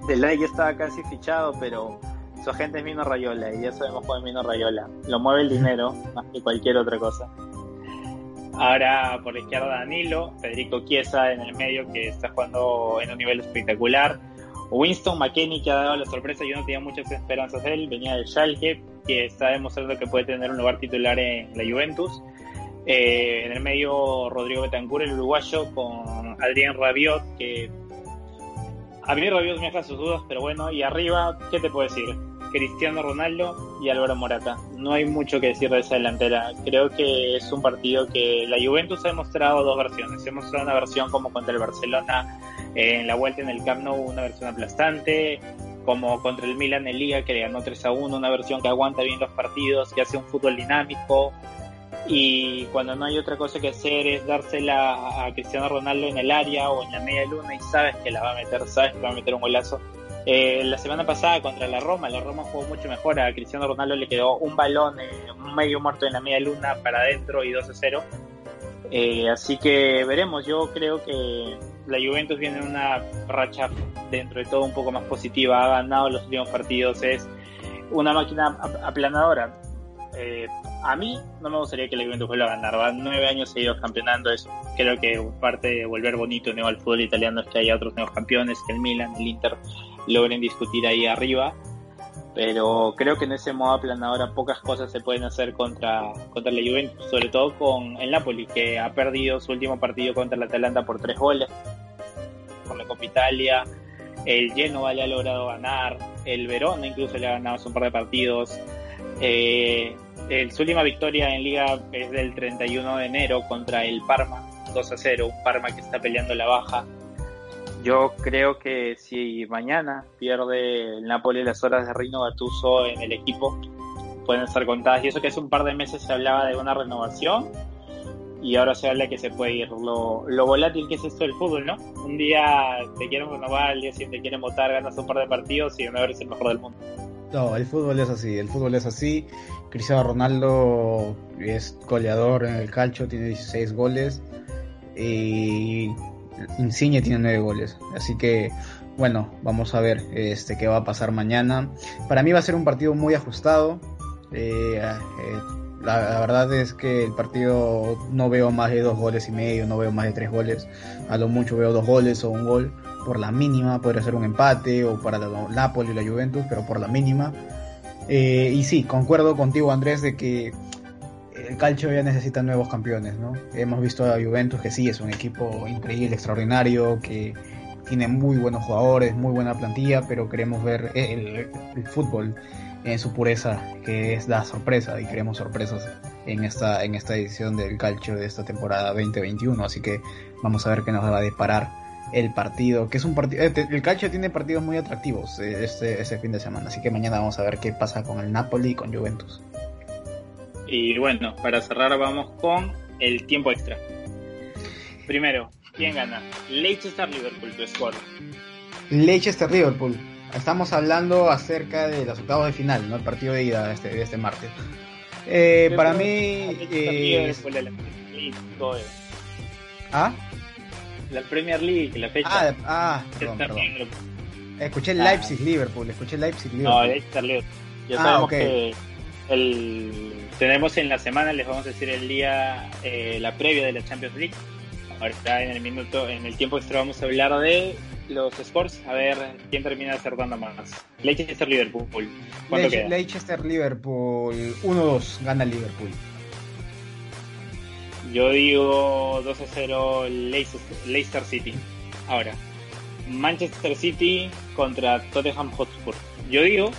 De Lai ya estaba casi fichado, pero su agente es Mino Rayola y ya sabemos cuál es Mino Rayola. Lo mueve el dinero más que cualquier otra cosa. Ahora por la izquierda Danilo, Federico Chiesa en el medio que está jugando en un nivel espectacular. Winston McKenney que ha dado la sorpresa, yo no tenía muchas esperanzas de él, venía del Schalke, que está demostrando que puede tener un lugar titular en la Juventus. Eh, en el medio Rodrigo Betancur, el uruguayo, con Adrián Rabiot, que a mí Rabiot me deja sus dudas, pero bueno, y arriba, ¿qué te puedo decir? Cristiano Ronaldo y Álvaro Morata. No hay mucho que decir de esa delantera. Creo que es un partido que la Juventus ha demostrado dos versiones. Ha mostrado una versión como contra el Barcelona en la vuelta en el Camp Nou, una versión aplastante, como contra el Milan en Liga que le ganó 3 a 1, una versión que aguanta bien los partidos, que hace un fútbol dinámico, y cuando no hay otra cosa que hacer es dársela a Cristiano Ronaldo en el área o en la media luna y sabes que la va a meter, sabes que va a meter un golazo. Eh, la semana pasada contra la Roma, la Roma jugó mucho mejor, a Cristiano Ronaldo le quedó un balón, eh, medio muerto en la media luna para adentro y 2 a 0. Eh, así que veremos, yo creo que la Juventus viene en una racha dentro de todo un poco más positiva, ha ganado los últimos partidos, es una máquina aplanadora. Eh, a mí no me gustaría que la Juventus vuelva a ganar, van nueve años seguidos campeonando, eso creo que parte de volver bonito nuevo al fútbol italiano es que haya otros nuevos campeones, que el Milan, el Inter logren discutir ahí arriba, pero creo que en ese modo aplanadora pocas cosas se pueden hacer contra, contra la Juventus, sobre todo con el Napoli, que ha perdido su último partido contra el Atalanta por tres goles, por la Copa Italia, el Genoa le ha logrado ganar, el Verona incluso le ha ganado un par de partidos, eh, el, su última victoria en liga es del 31 de enero contra el Parma, 2 a 0, un Parma que está peleando la baja. Yo creo que si mañana pierde el Napoli las horas de Rino Gattuso en el equipo, pueden estar contadas. Y eso que hace un par de meses se hablaba de una renovación y ahora se habla que se puede ir. Lo, lo volátil que es esto del fútbol, ¿no? Un día te quieren renovar, al día siguiente te quieren votar, ganas un par de partidos y no eres el mejor del mundo. No, el fútbol es así, el fútbol es así. Cristiano Ronaldo es goleador en el calcio, tiene 16 goles. Y Insigne tiene 9 goles. Así que, bueno, vamos a ver este qué va a pasar mañana. Para mí va a ser un partido muy ajustado. Eh, eh, la, la, verdad es que el partido no veo más de dos goles y medio, no veo más de tres goles. A lo mucho veo dos goles o un gol por la mínima. Podría ser un empate o para la Napoli y la Juventus, pero por la mínima. Eh, y sí, concuerdo contigo Andrés de que el calcio ya necesita nuevos campeones, ¿no? Hemos visto a Juventus que sí es un equipo increíble, extraordinario, que tiene muy buenos jugadores, muy buena plantilla, pero queremos ver el, el fútbol en su pureza, que es la sorpresa, y queremos sorpresas en esta, en esta edición del calcio de esta temporada 2021, así que vamos a ver qué nos va a deparar el partido, que es un partido, el calcio tiene partidos muy atractivos este, este fin de semana, así que mañana vamos a ver qué pasa con el Napoli y con Juventus. Y bueno, para cerrar vamos con el tiempo extra. Primero, ¿quién gana? Leicester-Liverpool, tu score. Leicester-Liverpool. Estamos hablando acerca de los octavos de final, ¿no? El partido de ida de este, de este martes. Eh, para mí... Eh, ¿Ah? La Premier League, la fecha. Ah, ah perdón, perdón. Escuché el Leipzig Liverpool, escuché Leipzig Liverpool. No, Leicester Liverpool. Ya ah, sabemos okay. que el, tenemos en la semana, les vamos a decir el día, eh, la previa de la Champions League. Ahorita en el minuto, en el tiempo extra vamos a hablar de los scores, a ver quién termina acertando más. Leicester Liverpool. ¿Cuánto Le queda? Leicester Liverpool 1-2, gana Liverpool. Yo digo 2 a 0 Leicester, City. Ahora, Manchester City contra Tottenham Hotspur. Yo digo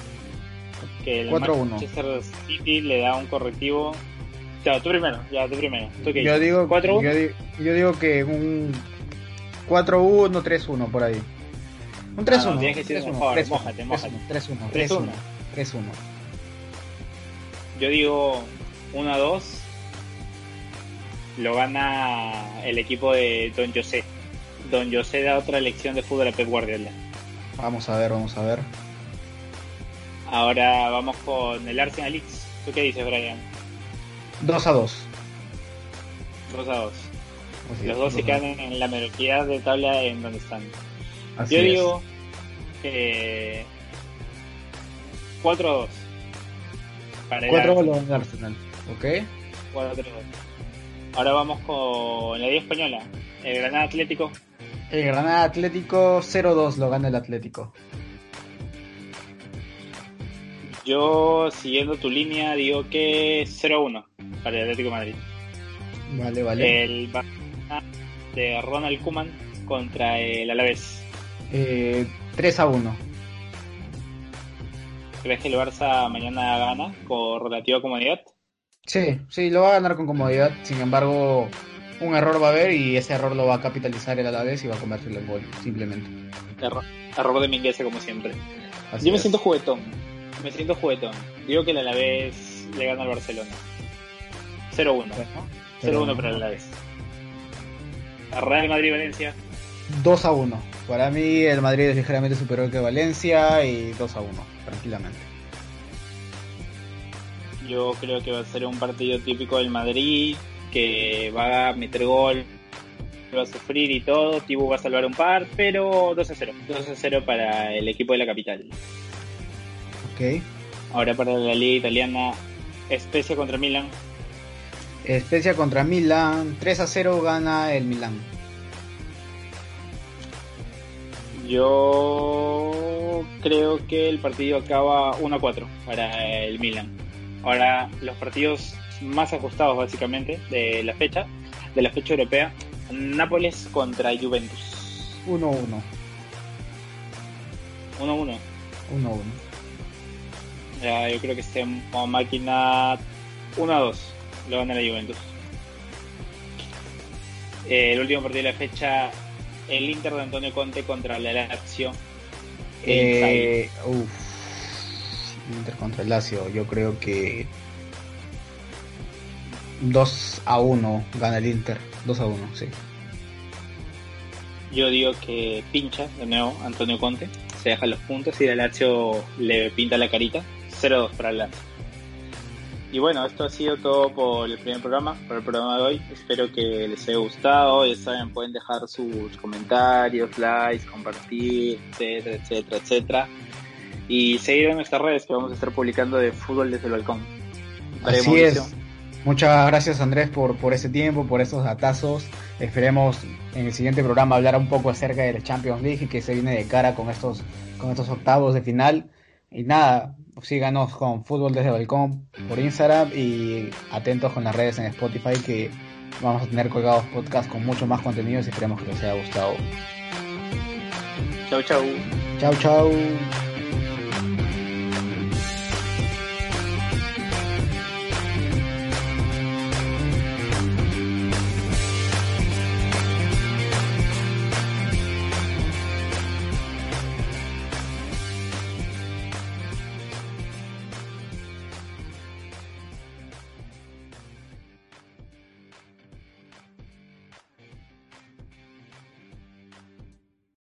que el Manchester City le da un correctivo. Claro, tú primero, ya tú primero. ¿Tú qué yo, digo, ¿4 yo, digo, yo digo que un 4-1, 3-1 por ahí. Un 3-1. Ah, no, tienes que decir 3-1. 3-1. 3-1. 3-1. Yo digo 1-2 lo gana el equipo de Don José. Don José da otra lección de fútbol a Pep Guardiola. Vamos a ver, vamos a ver. Ahora vamos con el Arsenal Leeds. ¿Tú qué dices, Brian? 2 a 2. 2 a 2. Los dos se quedan en la mediocridad de tabla en donde están. Así Yo digo que 4 a 2. Para 4 a 2 en Arsenal. ¿Ok? 4 a 2. Ahora vamos con la Liga Española. El Granada Atlético. El Granada Atlético 0-2 lo gana el Atlético. Yo, siguiendo tu línea, digo que 0-1 para el Atlético de Madrid. Vale, vale. El de Ronald Kuman contra el Alavés. Eh, 3-1. ¿Crees que el Barça mañana gana con relativa comodidad? Sí, sí, lo va a ganar con comodidad. Sin embargo, un error va a haber y ese error lo va a capitalizar el Alavés y va a convertirlo en gol, simplemente. Error, error de Mingueza, como siempre. Yo me siento juguetón. Me siento juguetón. Digo que el Alavés le gana al Barcelona. 0-1. 0-1 para el Alavés. Real Madrid-Valencia. 2 a 1. Para mí el Madrid es ligeramente superior que Valencia y 2 a 1, tranquilamente. Yo creo que va a ser un partido típico del Madrid, que va a meter gol, va a sufrir y todo. Tibu va a salvar un par, pero 2 a 0. 2 a 0 para el equipo de la capital. Ok. Ahora para la liga italiana, Especia contra Milan. Especia contra Milan, 3 a 0 gana el Milan. Yo creo que el partido acaba 1 a 4 para el Milan. Ahora, los partidos más ajustados básicamente de la fecha, de la fecha europea, Nápoles contra Juventus. 1 1. 1 1. 1 1. Ya, yo creo que este máquina 1 a 2 lo gana la Juventus. Eh, el último partido de la fecha, el Inter de Antonio Conte contra la Lazio. Eh, uf, Inter contra el Lazio, yo creo que 2 a 1 gana el Inter. 2 a 1, sí. Yo digo que pincha de nuevo Antonio Conte, se deja los puntos y la Lazio le pinta la carita. 0-2 para el Lazio. Y bueno, esto ha sido todo por el primer programa, por el programa de hoy. Espero que les haya gustado. Ya saben, pueden dejar sus comentarios, likes, compartir, etcétera, etcétera, etcétera. Y seguir en nuestras redes que vamos a estar publicando de fútbol desde el balcón. Así es. Muchas gracias Andrés por, por ese tiempo, por esos datazos. Esperemos en el siguiente programa hablar un poco acerca de la Champions League y que se viene de cara con estos, con estos octavos de final. Y nada, síganos con Fútbol desde Balcón por Instagram y atentos con las redes en Spotify que vamos a tener colgados podcasts con mucho más contenido y esperemos que les haya gustado. Chau, chau. Chau, chau.